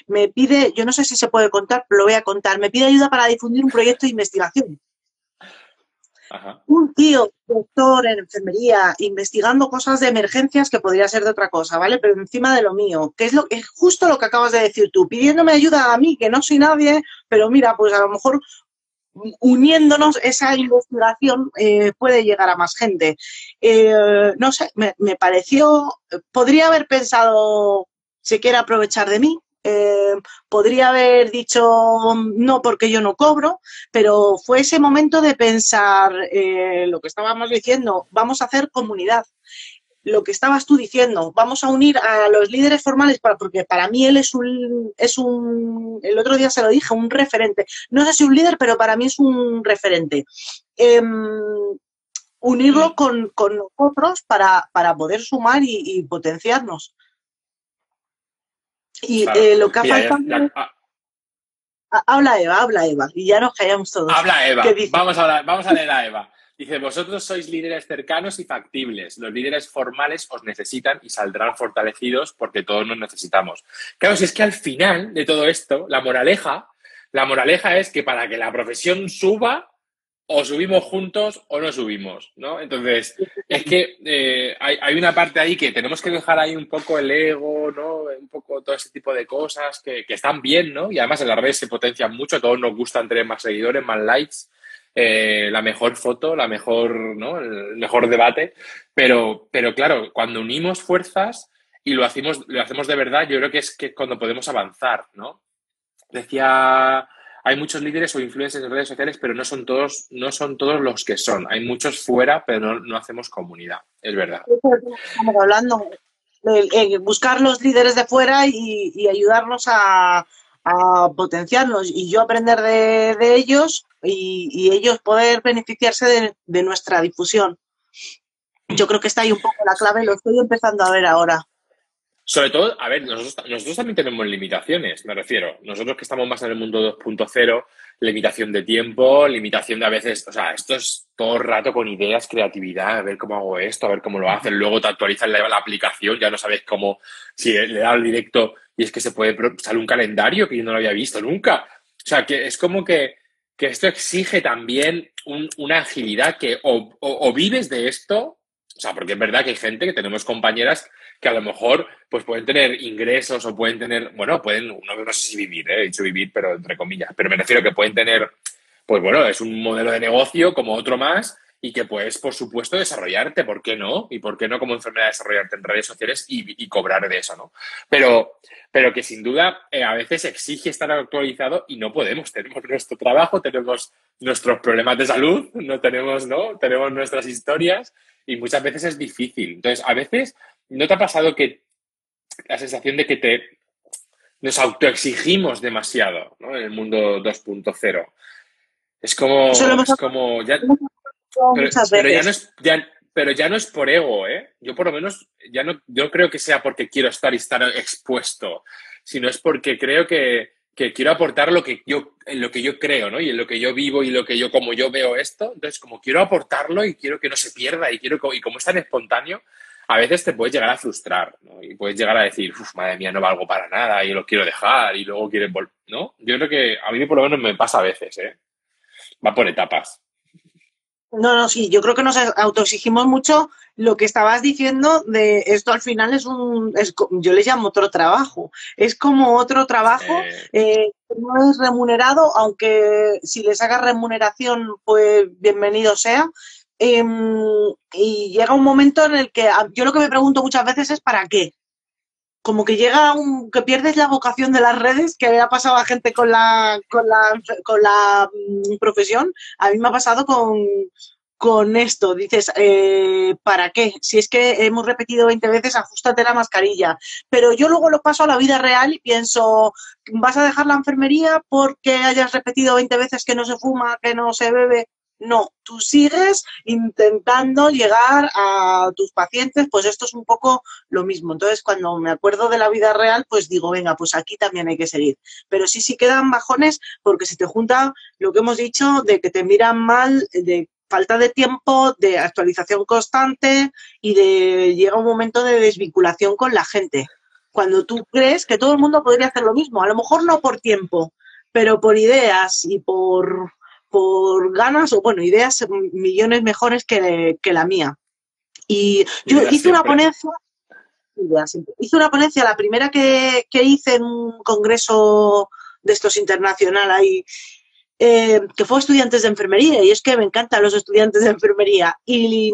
Speaker 7: me pide, yo no sé si se puede contar, pero lo voy a contar, me pide ayuda para difundir un proyecto de investigación.
Speaker 8: Ajá.
Speaker 7: Un tío, doctor en enfermería, investigando cosas de emergencias que podría ser de otra cosa, ¿vale? Pero encima de lo mío, que es, lo, es justo lo que acabas de decir tú, pidiéndome ayuda a mí, que no soy nadie, pero mira, pues a lo mejor uniéndonos esa investigación eh, puede llegar a más gente. Eh, no sé, me, pareció, podría haber pensado, se quiere aprovechar de mí, eh, podría haber dicho no porque yo no cobro, pero fue ese momento de pensar lo que estábamos diciendo, vamos a hacer comunidad. Lo que estabas tú diciendo, vamos a unir a los líderes formales, para, porque para mí él es un, es un, el otro día se lo dije, un referente. No sé si un líder, pero para mí es un referente. Em, unirlo con, con nosotros para, para poder sumar y, y potenciarnos. Y
Speaker 8: Claro.
Speaker 7: eh, lo que ha
Speaker 8: Mira,
Speaker 7: faltado.
Speaker 8: ya- ah,
Speaker 7: Ah, Habla Eva, habla Eva, y ya nos callamos todos.
Speaker 8: Habla Eva. Vamos a, hablar- vamos a leer a Eva. Dice, vosotros sois líderes cercanos y factibles. Los líderes formales os necesitan y saldrán fortalecidos porque todos nos necesitamos. Claro, si es que al final de todo esto, la moraleja, la moraleja es que para que la profesión suba, o subimos juntos o no subimos, ¿no? Entonces, es que eh, hay, hay una parte ahí que tenemos que dejar ahí un poco el ego, ¿no? Un poco todo ese tipo de cosas que, que están bien, ¿no? Y además en las redes se potencian mucho, a todos nos gustan tener más seguidores, más likes, eh, la mejor foto, la mejor, ¿no? El mejor debate, pero, pero claro, cuando unimos fuerzas y lo hacemos, lo hacemos de verdad, yo creo que es que cuando podemos avanzar, ¿no? Decía, hay muchos líderes o influencers en redes sociales, pero no son todos, no son todos los que son. Hay muchos fuera, pero no, no hacemos comunidad. Es verdad.
Speaker 7: Estamos hablando buscar los líderes de fuera y, y ayudarnos a, a potenciarnos y yo aprender de, ellos y, ellos poder beneficiarse de, de nuestra difusión. Yo creo que está ahí un poco la clave, lo estoy empezando a ver ahora.
Speaker 8: Sobre todo, a ver, nosotros, nosotros también tenemos limitaciones, me refiero. Nosotros que estamos más en el mundo 2.0, limitación de tiempo, limitación de a veces, o sea, esto es todo el rato con ideas, creatividad, a ver cómo hago esto, a ver cómo lo hacen. Luego te actualizan la, la aplicación, ya no sabes cómo, si le da al directo y es que se puede, sale un calendario que yo no lo había visto nunca. O sea, que es como que, que esto exige también un- una agilidad que o, o- o vives de esto, o sea, porque es verdad que hay gente que tenemos compañeras que a lo mejor pues pueden tener ingresos o pueden tener, bueno, pueden, no, no sé si vivir, ¿eh? he dicho vivir, pero entre comillas, pero me refiero que pueden tener, pues bueno, es un modelo de negocio como otro más y que puedes, por supuesto, desarrollarte, ¿por qué no? Y por qué no como enfermedad desarrollarte en redes sociales y, cobrar de eso, ¿no? Pero, pero que sin duda eh, a veces exige estar actualizado y no podemos, [laughs] tenemos nuestro trabajo, tenemos nuestros problemas de salud, no tenemos, ¿no? Tenemos nuestras historias y muchas veces es difícil. Entonces, a veces, ¿no te ha pasado que la sensación de que te nos autoexigimos demasiado ¿no? en el mundo 2.0? Es como,
Speaker 7: hemos
Speaker 8: es como ya, pero, ya no es, ya- pero ya no es por ego, ¿eh? Yo por lo menos ya no, yo creo que sea porque quiero estar y estar expuesto, sino es porque creo que, que quiero aportar lo que yo, en lo que yo creo, ¿no? Y en lo que yo vivo y lo que yo, como yo veo esto, entonces como quiero aportarlo y quiero que no se pierda y quiero, y como es tan espontáneo, a veces te puedes llegar a frustrar, ¿no? Y puedes llegar a decir, uff, madre mía, no valgo para nada y lo quiero dejar y luego quieres volver, ¿no? Yo creo que a mí por lo menos me pasa a veces, ¿eh? Va por etapas.
Speaker 7: No, no, sí, yo creo que nos autoexigimos mucho lo que estabas diciendo de esto al final es un, es, yo le llamo otro trabajo, es como otro trabajo, eh, no es remunerado, aunque si les haga remuneración, pues bienvenido sea. Em, y llega un momento en el que yo lo que me pregunto muchas veces es ¿para qué? como que llega un, que pierdes la vocación de las redes, que ha pasado a gente con la, con la, con la mm, profesión, a mí me ha pasado con, con esto. Dices, eh, ¿para qué? Si es que hemos repetido 20 veces, ajustate la mascarilla. Pero yo luego lo paso a la vida real y pienso, ¿vas a dejar la enfermería porque hayas repetido 20 veces que no se fuma, que no se bebe? No, tú sigues intentando llegar a tus pacientes, pues esto es un poco lo mismo. Entonces, cuando me acuerdo de la vida real, pues digo, venga, pues aquí también hay que seguir. Pero sí, sí quedan bajones porque se te junta lo que hemos dicho de que te miran mal, de falta de tiempo, de actualización constante y de llega un momento de desvinculación con la gente. Cuando tú crees que todo el mundo podría hacer lo mismo, a lo mejor no por tiempo, pero por ideas y por por ganas o, bueno, ideas millones mejores que, la mía. Y yo hice una ponencia, hice una ponencia, la primera que, hice en un congreso de estos internacional ahí, eh, que fue estudiantes de enfermería, y es que me encantan los estudiantes de enfermería, y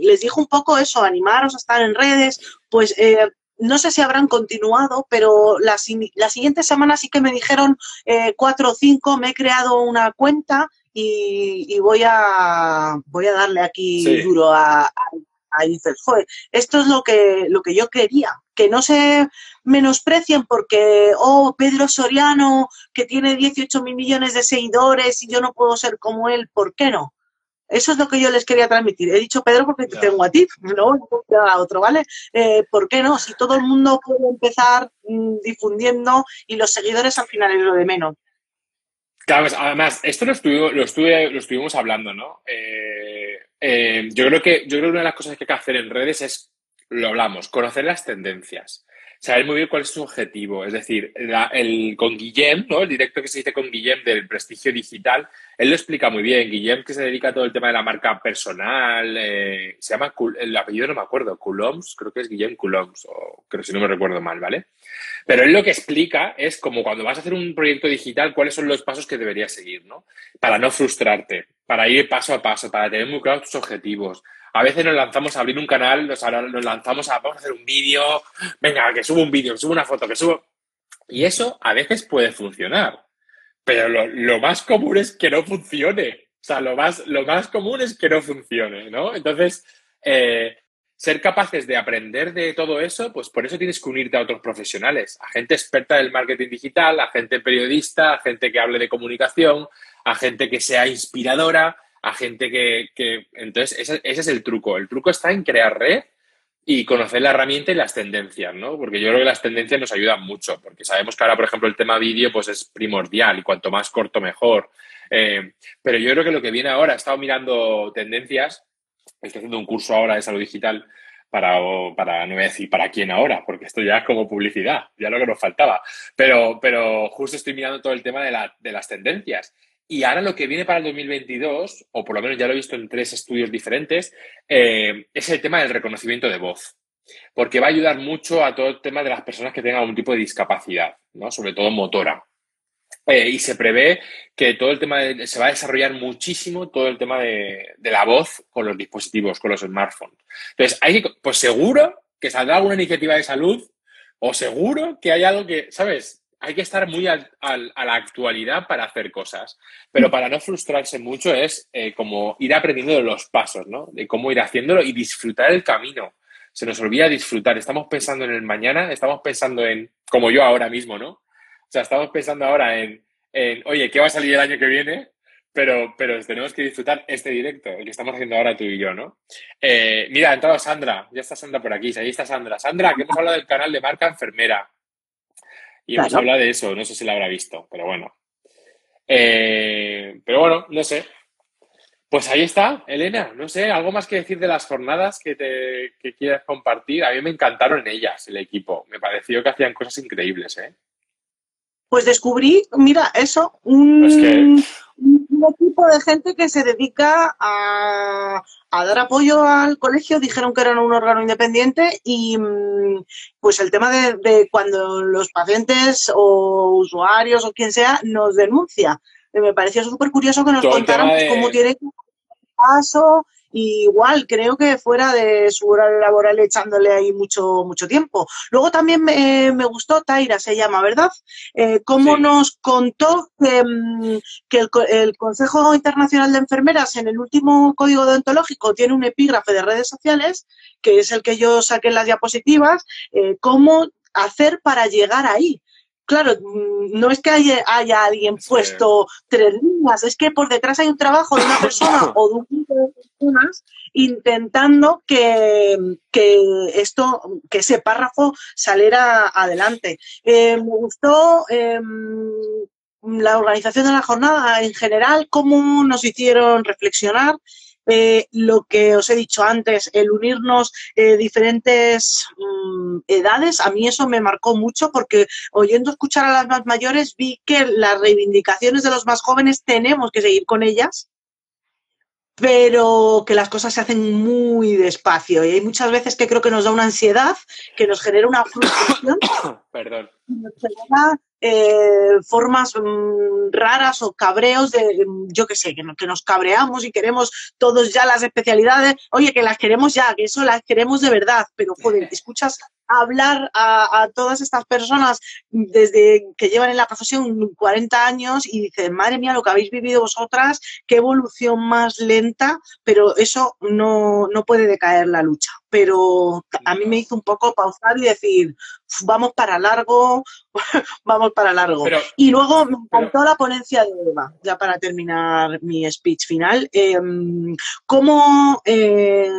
Speaker 7: les dijo un poco eso, animaros a estar en redes, pues eh, no sé si habrán continuado, pero la, la siguiente semana sí que me dijeron eh, cuatro o cinco, me he creado una cuenta y, voy, a, voy a darle aquí duro a, a, Joder, esto es lo que, lo que yo quería, que no se menosprecien porque, oh, Pedro Soriano, que tiene 18 mil millones de seguidores y yo no puedo ser como él, ¿por qué no? Eso es lo que yo les quería transmitir. He dicho Pedro porque te tengo a ti, no a otro, ¿vale? Eh, ¿Por qué no? Si todo el mundo puede empezar mm, difundiendo y los seguidores al final es lo de menos.
Speaker 8: Claro, pues, además, esto lo, lo, estuve, lo estuvimos hablando, ¿no? Eh, eh, yo, creo que, yo creo que una de las cosas que hay que hacer en redes es, lo hablamos, conocer las tendencias saber muy bien cuál es su objetivo. Es decir, el, con Guillem, ¿no? el directo que se dice con Guillem del prestigio digital, él lo explica muy bien. Guillem, que se dedica a todo el tema de la marca personal, eh, se llama, el apellido no me acuerdo, Coulombs, creo que es Guillem Coulombs, o creo si no me recuerdo mal, ¿vale? Pero él lo que explica es como cuando vas a hacer un proyecto digital, cuáles son los pasos que deberías seguir, ¿no? Para no frustrarte, para ir paso a paso, para tener muy claros tus objetivos, a veces nos lanzamos a abrir un canal, nos, lanzamos a, vamos a hacer un vídeo, venga, que subo un vídeo, que subo una foto, que subo... Y eso a veces puede funcionar, pero lo, más común es que no funcione. O sea, lo más, lo más común es que no funcione, ¿no? Entonces, eh, ser capaces de aprender de todo eso, pues por eso tienes que unirte a otros profesionales, a gente experta del marketing digital, a gente periodista, a gente que hable de comunicación, a gente que sea inspiradora, a gente que... entonces, ese, es el truco. El truco está en crear red y conocer la herramienta y las tendencias, ¿no? Porque yo creo que las tendencias nos ayudan mucho, porque sabemos que ahora, por ejemplo, el tema vídeo pues es primordial y cuanto más corto mejor. Eh, pero yo creo que lo que viene ahora, he estado mirando tendencias, estoy haciendo un curso ahora de salud digital para, para no voy para quién ahora, porque esto ya es como publicidad, ya lo que nos faltaba. Pero, pero justo estoy mirando todo el tema de, la, de las tendencias. Y ahora lo que viene para el 2022, o por lo menos ya lo he visto en tres estudios diferentes, eh, es el tema del reconocimiento de voz. Porque va a ayudar mucho a todo el tema de las personas que tengan algún tipo de discapacidad, ¿no? sobre todo motora. Eh, y se prevé que todo el tema se va a desarrollar muchísimo todo el tema de, de, la voz con los dispositivos, con los smartphones. Entonces, hay pues seguro que saldrá alguna iniciativa de salud o seguro que hay algo que, ¿sabes? Hay que estar muy a la actualidad para hacer cosas, pero para no frustrarse mucho es eh, como ir aprendiendo los pasos, ¿no? De cómo ir haciéndolo y disfrutar el camino. Se nos olvida disfrutar. Estamos pensando en el mañana, estamos pensando en, como yo ahora mismo, ¿no? O sea, estamos pensando ahora en, oye, ¿qué va a salir el año que viene? Pero, pero tenemos que disfrutar este directo, el que estamos haciendo ahora tú y yo, ¿no? Eh, mira, ha entrado Sandra, ya está Sandra por aquí, ahí está Sandra. Sandra, que hemos hablado del canal de marca enfermera. Y hemos hablado de eso, no sé si la habrá visto, pero bueno. Eh, pero bueno, no sé. Pues ahí está, Elena. No sé, algo más que decir de las jornadas que, te, que quieras compartir. A mí me encantaron ellas, el equipo. Me pareció que hacían cosas increíbles, ¿eh?
Speaker 7: Pues descubrí, mira, eso, un, un equipo de gente que se dedica a, a dar apoyo al colegio. Dijeron que eran un órgano independiente y mm, pues el tema de, de cuando los pacientes o usuarios o quien sea nos denuncia. Eh, Me pareció súper curioso que nos
Speaker 8: Todo
Speaker 7: contaran pues,
Speaker 8: de-
Speaker 7: cómo tiene que paso. Y igual, creo que fuera de su horario laboral echándole ahí mucho, mucho tiempo. Luego también me, me gustó, Taira se llama, ¿verdad? Eh, cómo nos contó que, mm, que el, el Consejo Internacional de Enfermeras en el último código deontológico tiene un epígrafe de redes sociales, que es el que yo saqué en las diapositivas, eh, cómo hacer para llegar ahí. Claro, mm, no es que haya, haya alguien puesto tres líneas, es que por detrás hay un trabajo de una persona [coughs] o de un grupo de personas intentando que, que esto, que ese párrafo saliera adelante. Eh, me gustó eh, la organización de la jornada en general, cómo nos hicieron reflexionar. Eh, lo que os he dicho antes, el unirnos eh, diferentes mm, edades, a mí eso me marcó mucho porque oyendo escuchar a las más mayores vi que las reivindicaciones de los más jóvenes tenemos que seguir con ellas, pero que las cosas se hacen muy despacio y hay muchas veces que creo que nos da una ansiedad, que nos genera una frustración [coughs]
Speaker 8: Perdón.
Speaker 7: Genera [laughs] eh, formas mm, raras o cabreos de, yo qué sé, que, no- que nos cabreamos y queremos todos ya las especialidades. Oye, que las queremos ya, que eso las queremos de verdad, pero joder, [laughs] escuchas hablar a, a todas estas personas desde que llevan en la profesión 40 años y dices, madre mía, lo que habéis vivido vosotras, qué evolución más lenta, pero eso no, no puede decaer la lucha. Pero a mí me hizo un poco pausar y decir, vamos para largo, [laughs] vamos para largo.
Speaker 8: Pero-
Speaker 7: y luego me encantó la ponencia de Eva, ya para terminar mi speech final, eh, cómo eh,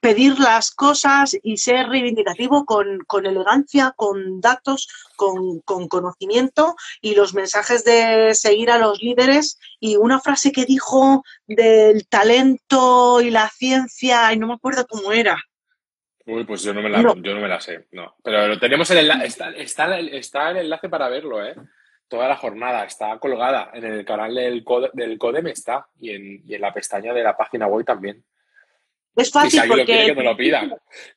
Speaker 7: pedir las cosas y ser reivindicativo con, con elegancia, con datos, con, con conocimiento y los mensajes de seguir a los líderes y una frase que dijo del talento y la ciencia, y no me acuerdo cómo era.
Speaker 8: Uy, pues yo no me la,
Speaker 7: No.
Speaker 8: yo no me la sé. No. Pero lo tenemos el enlace, está, está, está el enlace para verlo, ¿eh? Toda la jornada está colgada en el canal del, Code- del CODEM está y en, y en la pestaña de la página web también.
Speaker 7: Es
Speaker 8: si
Speaker 7: fácil
Speaker 8: lo
Speaker 7: porque
Speaker 8: que nos lo pida.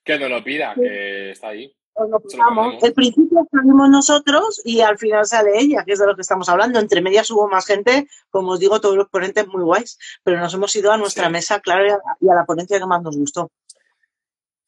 Speaker 8: Que nos lo pida, que está ahí.
Speaker 7: lo
Speaker 8: lo.
Speaker 7: El principio salimos nosotros y al final sale ella, que es de lo que estamos hablando. Entre medias hubo más gente, como os digo, todos los ponentes muy guays, pero nos hemos ido a nuestra
Speaker 8: Sí.
Speaker 7: mesa, claro, y a, y a la ponencia que más nos gustó.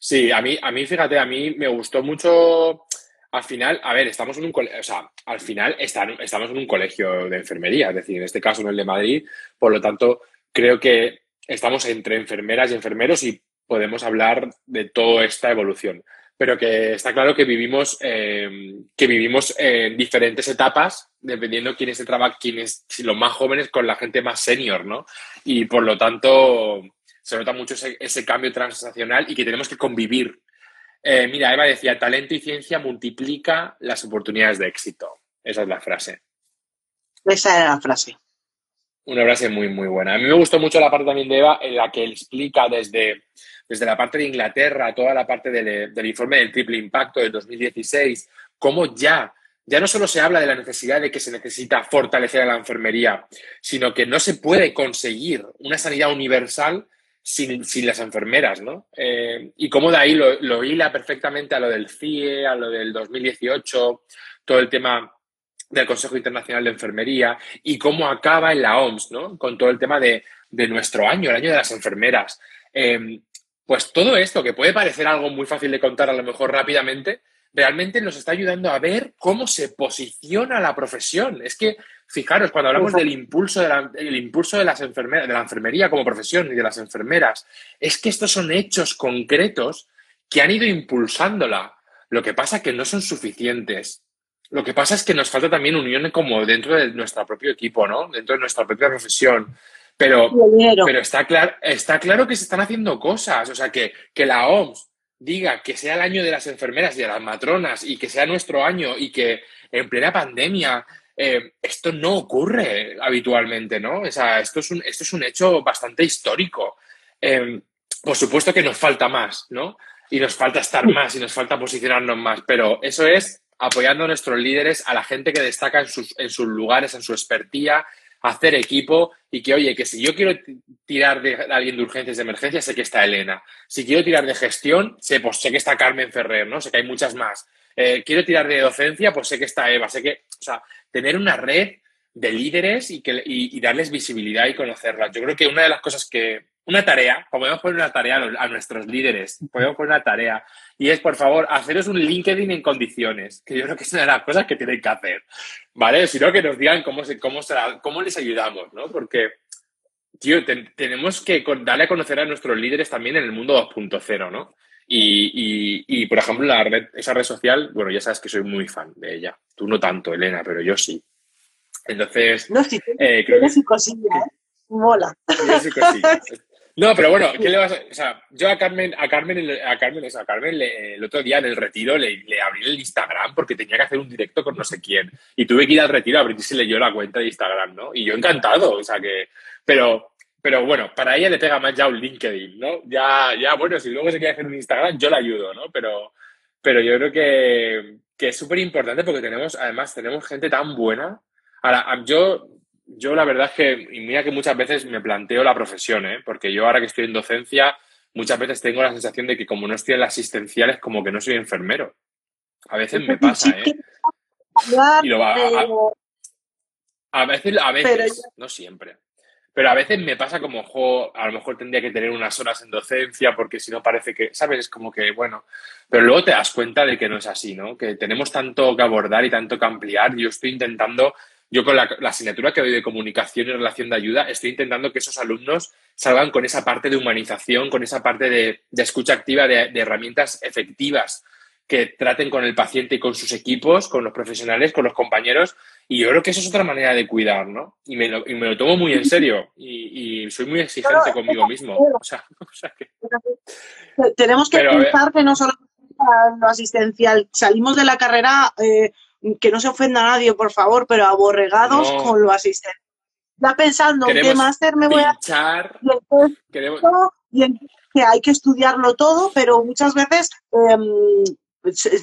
Speaker 8: Sí, a mí, a mí, fíjate, a mí me gustó mucho. Al final, a ver, estamos en un colegio, o sea, al final está- estamos en un colegio de enfermería, es decir, en este caso en el de Madrid, por lo tanto, creo que estamos entre enfermeras y enfermeros y podemos hablar de toda esta evolución. Pero que está claro que vivimos, eh, que vivimos en diferentes etapas, dependiendo quién es el trabajo, quién es, si los más jóvenes con la gente más senior, ¿no? Y por lo tanto, se nota mucho ese, ese cambio transaccional y que tenemos que convivir. Eh, mira, Eva decía, talento y ciencia multiplica las oportunidades de éxito. Esa es la frase.
Speaker 7: Esa era la frase.
Speaker 8: Una frase muy, muy buena. A mí me gustó mucho la parte también de Eva en la que explica desde, desde la parte de Inglaterra, toda la parte del, del informe del triple impacto del 2016, cómo ya, ya no solo se habla de la necesidad de que se necesita fortalecer a la enfermería, sino que no se puede conseguir una sanidad universal sin, sin las enfermeras, ¿no? Eh, y cómo de ahí lo, hila perfectamente a lo del CIE, a lo del 2018, todo el tema del Consejo Internacional de Enfermería y cómo acaba en la OMS, ¿no? Con todo el tema de, de nuestro año, el año de las enfermeras. Eh, pues todo esto, que puede parecer algo muy fácil de contar a lo mejor rápidamente, realmente nos está ayudando a ver cómo se posiciona la profesión. Es que, fijaros, cuando hablamos del impulso de la, el impulso de las enfermeras, de la enfermería como profesión y de las enfermeras, es que estos son hechos concretos que han ido impulsándola. Lo que pasa es que no son suficientes. Lo que pasa es que nos falta también unión como dentro de nuestro propio equipo, ¿no? Dentro de nuestra propia profesión. Pero, pero está, claro, está claro que se están haciendo cosas. O sea, que, que la OMS diga que sea el año de las enfermeras y de las matronas y que sea nuestro año y que en plena pandemia eh, esto no ocurre habitualmente, ¿no? O sea, esto es un, esto es un hecho bastante histórico. Eh, por supuesto que nos falta más, ¿no? Y nos falta estar más y nos falta posicionarnos más, pero eso es apoyando a nuestros líderes, a la gente que destaca en sus, en sus lugares, en su expertía, hacer equipo y que, oye, que si yo quiero tirar de alguien de urgencias de emergencia, sé que está Elena. Si quiero tirar de gestión, sé, pues sé que está Carmen Ferrer, ¿no? Sé que hay muchas más. Eh, quiero tirar de docencia, pues sé que está Eva. Sé que, o sea, tener una red de líderes y, que, y, darles visibilidad y conocerlas. Yo creo que una de las cosas que, una tarea, podemos poner una tarea a, nuestros líderes, podemos poner una tarea, y es, por favor, haceros un LinkedIn en condiciones, que yo creo que es una de las cosas que tienen que hacer, ¿vale? Si no, que nos digan cómo, se, cómo, cómo les ayudamos, ¿no? Porque, tío, tenemos que darle a conocer a nuestros líderes también en el mundo 2.0, ¿no? Y, y, por ejemplo, la red, esa red social, bueno, ya sabes que soy muy fan de ella. Tú no tanto, Elena, pero yo sí. Entonces,
Speaker 7: no, sí, eh, creo que... su cosilla, ¿eh? Mola. [laughs]
Speaker 8: No, pero bueno, ¿qué le vas a...? O sea, yo a Carmen, a Carmen, a Carmen, a Carmen el otro día en el retiro le, le, abrí el Instagram porque tenía que hacer un directo con no sé quién. Y tuve que ir al retiro a abrir si leyó la cuenta de Instagram, ¿no? Y yo encantado, o sea que... Pero, pero bueno, para ella le pega más ya un LinkedIn, ¿no? Ya, ya bueno, si luego se quiere hacer un Instagram, yo la ayudo, ¿no? Pero, pero yo creo que, que es súper importante porque tenemos, además, tenemos gente tan buena. Ahora, yo yo la verdad es que, y mira que muchas veces me planteo la profesión, ¿eh? porque yo ahora que estoy en docencia, muchas veces tengo la sensación de que como no estoy en las asistenciales, como que no soy enfermero. A veces me pasa, ¿eh? Y lo va, a, veces, a veces, no siempre. Pero a veces me pasa como, jo, a lo mejor tendría que tener unas horas en docencia porque si no parece que, ¿sabes? Es como que, bueno, pero luego te das cuenta de que no es así, ¿no? Que tenemos tanto que abordar y tanto que ampliar. Yo estoy intentando yo con la, asignatura que doy de comunicación y relación de ayuda, estoy intentando que esos alumnos salgan con esa parte de humanización, con esa parte de, escucha activa, de, herramientas efectivas que traten con el paciente y con sus equipos, con los profesionales, con los compañeros. Y yo creo que eso es otra manera de cuidar, ¿no? Y me lo, tomo muy en serio y, soy muy exigente conmigo mismo.
Speaker 7: Tenemos que pensar que no solo lo asistencial, salimos de la carrera eh, que no se ofenda a nadie, por favor, pero aborregados con lo asistente. Ya pensando en qué máster me voy a
Speaker 8: echar.
Speaker 7: Y, que hay que estudiarlo todo, pero muchas veces em,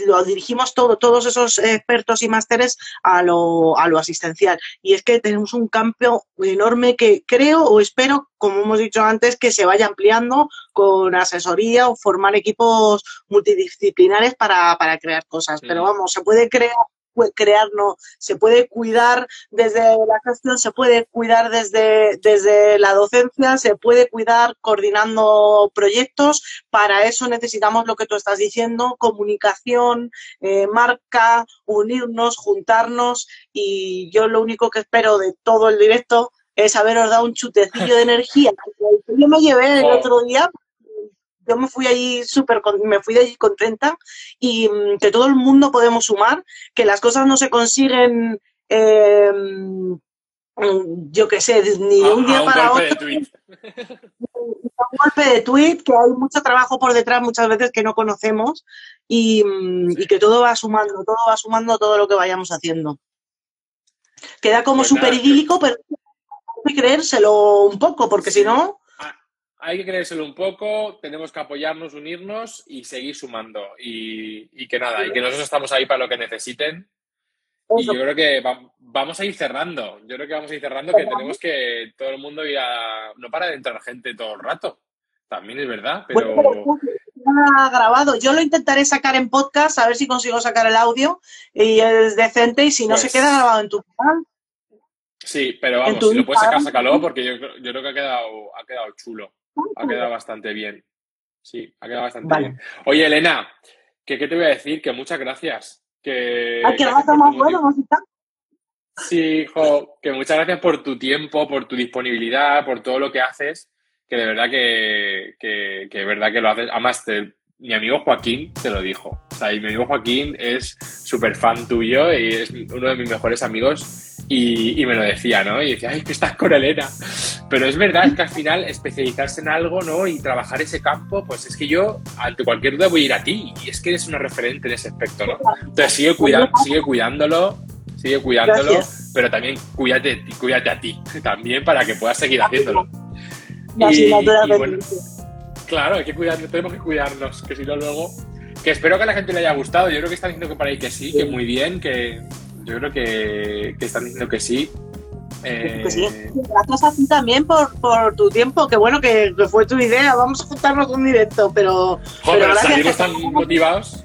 Speaker 7: lo dirigimos todo, todos esos expertos y másteres a lo, a lo asistencial. Y es que tenemos un campo enorme que creo o espero, como hemos dicho antes, que se vaya ampliando con asesoría o formar equipos multidisciplinares para, para crear cosas. Pero vamos, se puede crear crearnos, se puede cuidar desde la gestión, se puede cuidar desde, desde la docencia, se puede cuidar coordinando proyectos. Para eso necesitamos lo que tú estás diciendo, comunicación, eh, marca, unirnos, juntarnos y yo lo único que espero de todo el directo es haberos dado un chutecillo de energía. Yo me llevé el otro día yo me fui allí súper, me fui de allí contenta y mm, que todo el mundo podemos sumar, que las cosas no se consiguen, mm, yo qué sé, ni de un día para otro. un golpe de tweet, que hay mucho trabajo por detrás muchas veces que no conocemos y, mm, y que todo va sumando, todo va sumando todo lo que vayamos haciendo. Queda como pues súper idílico, pero hay que creérselo un poco, porque si no
Speaker 8: hay que creérselo un poco, tenemos que apoyarnos, unirnos y seguir sumando. Y, que nada, y que nosotros estamos ahí para lo que necesiten. Y yo creo que vamos a ir cerrando. Yo creo que vamos a ir cerrando, que tenemos que todo el mundo ir a. No para de entrar gente todo el rato. También es verdad, pero.
Speaker 7: grabado. Yo lo intentaré sacar en podcast, a ver si consigo sacar el audio y es decente. Y si no, se pues queda grabado en tu canal.
Speaker 8: Sí, pero vamos, si lo puedes sacar, sácalo, porque yo, yo creo que ha quedado, ha quedado chulo. Ha quedado bastante bien. Sí, ha quedado bastante bien. Oye, Elena, ¿qué te voy a decir? Que muchas gracias. Que,
Speaker 7: ah, más bueno,
Speaker 8: Sí, hijo, que muchas gracias por tu tiempo, por tu disponibilidad, por todo lo que haces, que de verdad que, que, que verdad que lo haces. Además, mi amigo Joaquín te lo dijo. O sea, y mi amigo Joaquín es súper fan tuyo y es uno de mis mejores amigos y, me lo decía, ¿no? Y decía, ay, que estás con Elena. Pero es verdad que al final especializarse en algo, ¿no? Y trabajar ese campo, pues es que yo, ante cualquier duda, voy a ir a ti. Y es que eres una referente en ese aspecto, ¿no? Entonces sigue, sigue cuidándolo, sigue cuidándolo, pero también cuídate, cuídate a ti también para que puedas seguir haciéndolo. Y, bueno, claro, hay que cuidar, tenemos que cuidarnos, que si no luego... Que espero que a la gente le haya gustado. Yo creo que están diciendo que para ahí que sí, que muy bien, que, yo creo que, están diciendo que sí. Eh,
Speaker 7: Que sí. Gracias a ti también por, por tu tiempo, que bueno que, que fue tu idea, vamos a juntarnos un directo, pero,
Speaker 8: joder,
Speaker 7: pero
Speaker 8: salimos tan motivados.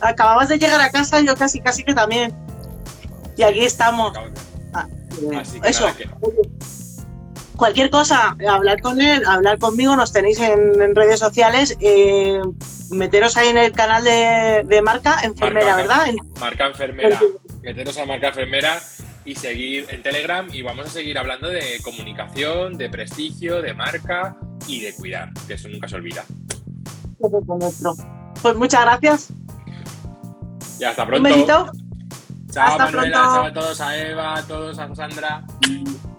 Speaker 7: Acababas de llegar a casa, yo casi casi que también. Y aquí estamos. Ah, eh,
Speaker 8: Así que
Speaker 7: Eso.
Speaker 8: nada, que-
Speaker 7: Cualquier cosa, hablar con él, hablar conmigo, nos tenéis en, en redes sociales. eh, meteros ahí en el canal de, de marca enfermera,
Speaker 8: Marca,
Speaker 7: ¿verdad?
Speaker 8: Marca enfermera. Meteros a marca enfermera y seguir en Telegram y vamos a seguir hablando de comunicación, de prestigio, de marca y de cuidar, que eso nunca se olvida.
Speaker 7: Pues muchas gracias.
Speaker 8: Y hasta
Speaker 7: Un
Speaker 8: pronto.
Speaker 7: besito.
Speaker 8: Chao
Speaker 7: Hasta
Speaker 8: Manuela,
Speaker 7: pronto.
Speaker 8: chao a todos, a Eva, a todos, a Sandra.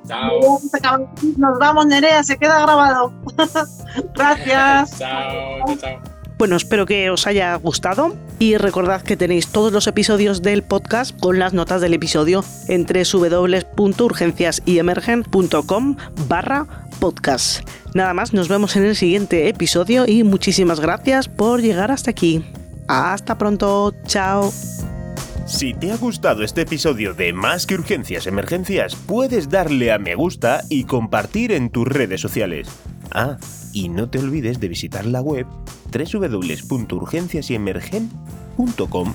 Speaker 8: Chao.
Speaker 7: Nos vamos, Nerea, se queda grabado. [laughs] gracias. [laughs]
Speaker 8: chao, chao, chao.
Speaker 6: Bueno, espero que os haya gustado y recordad que tenéis todos los episodios del podcast con las notas del episodio en www.urgenciasyemergen.com barra podcast. Nada más, nos vemos en el siguiente episodio y muchísimas gracias por llegar hasta aquí. Hasta pronto, chao.
Speaker 1: Si te ha gustado este episodio de Más que Urgencias Emergencias, puedes darle a me gusta y compartir en tus redes sociales. Ah, y no te olvides de visitar la web www.urgenciasyemergen.com.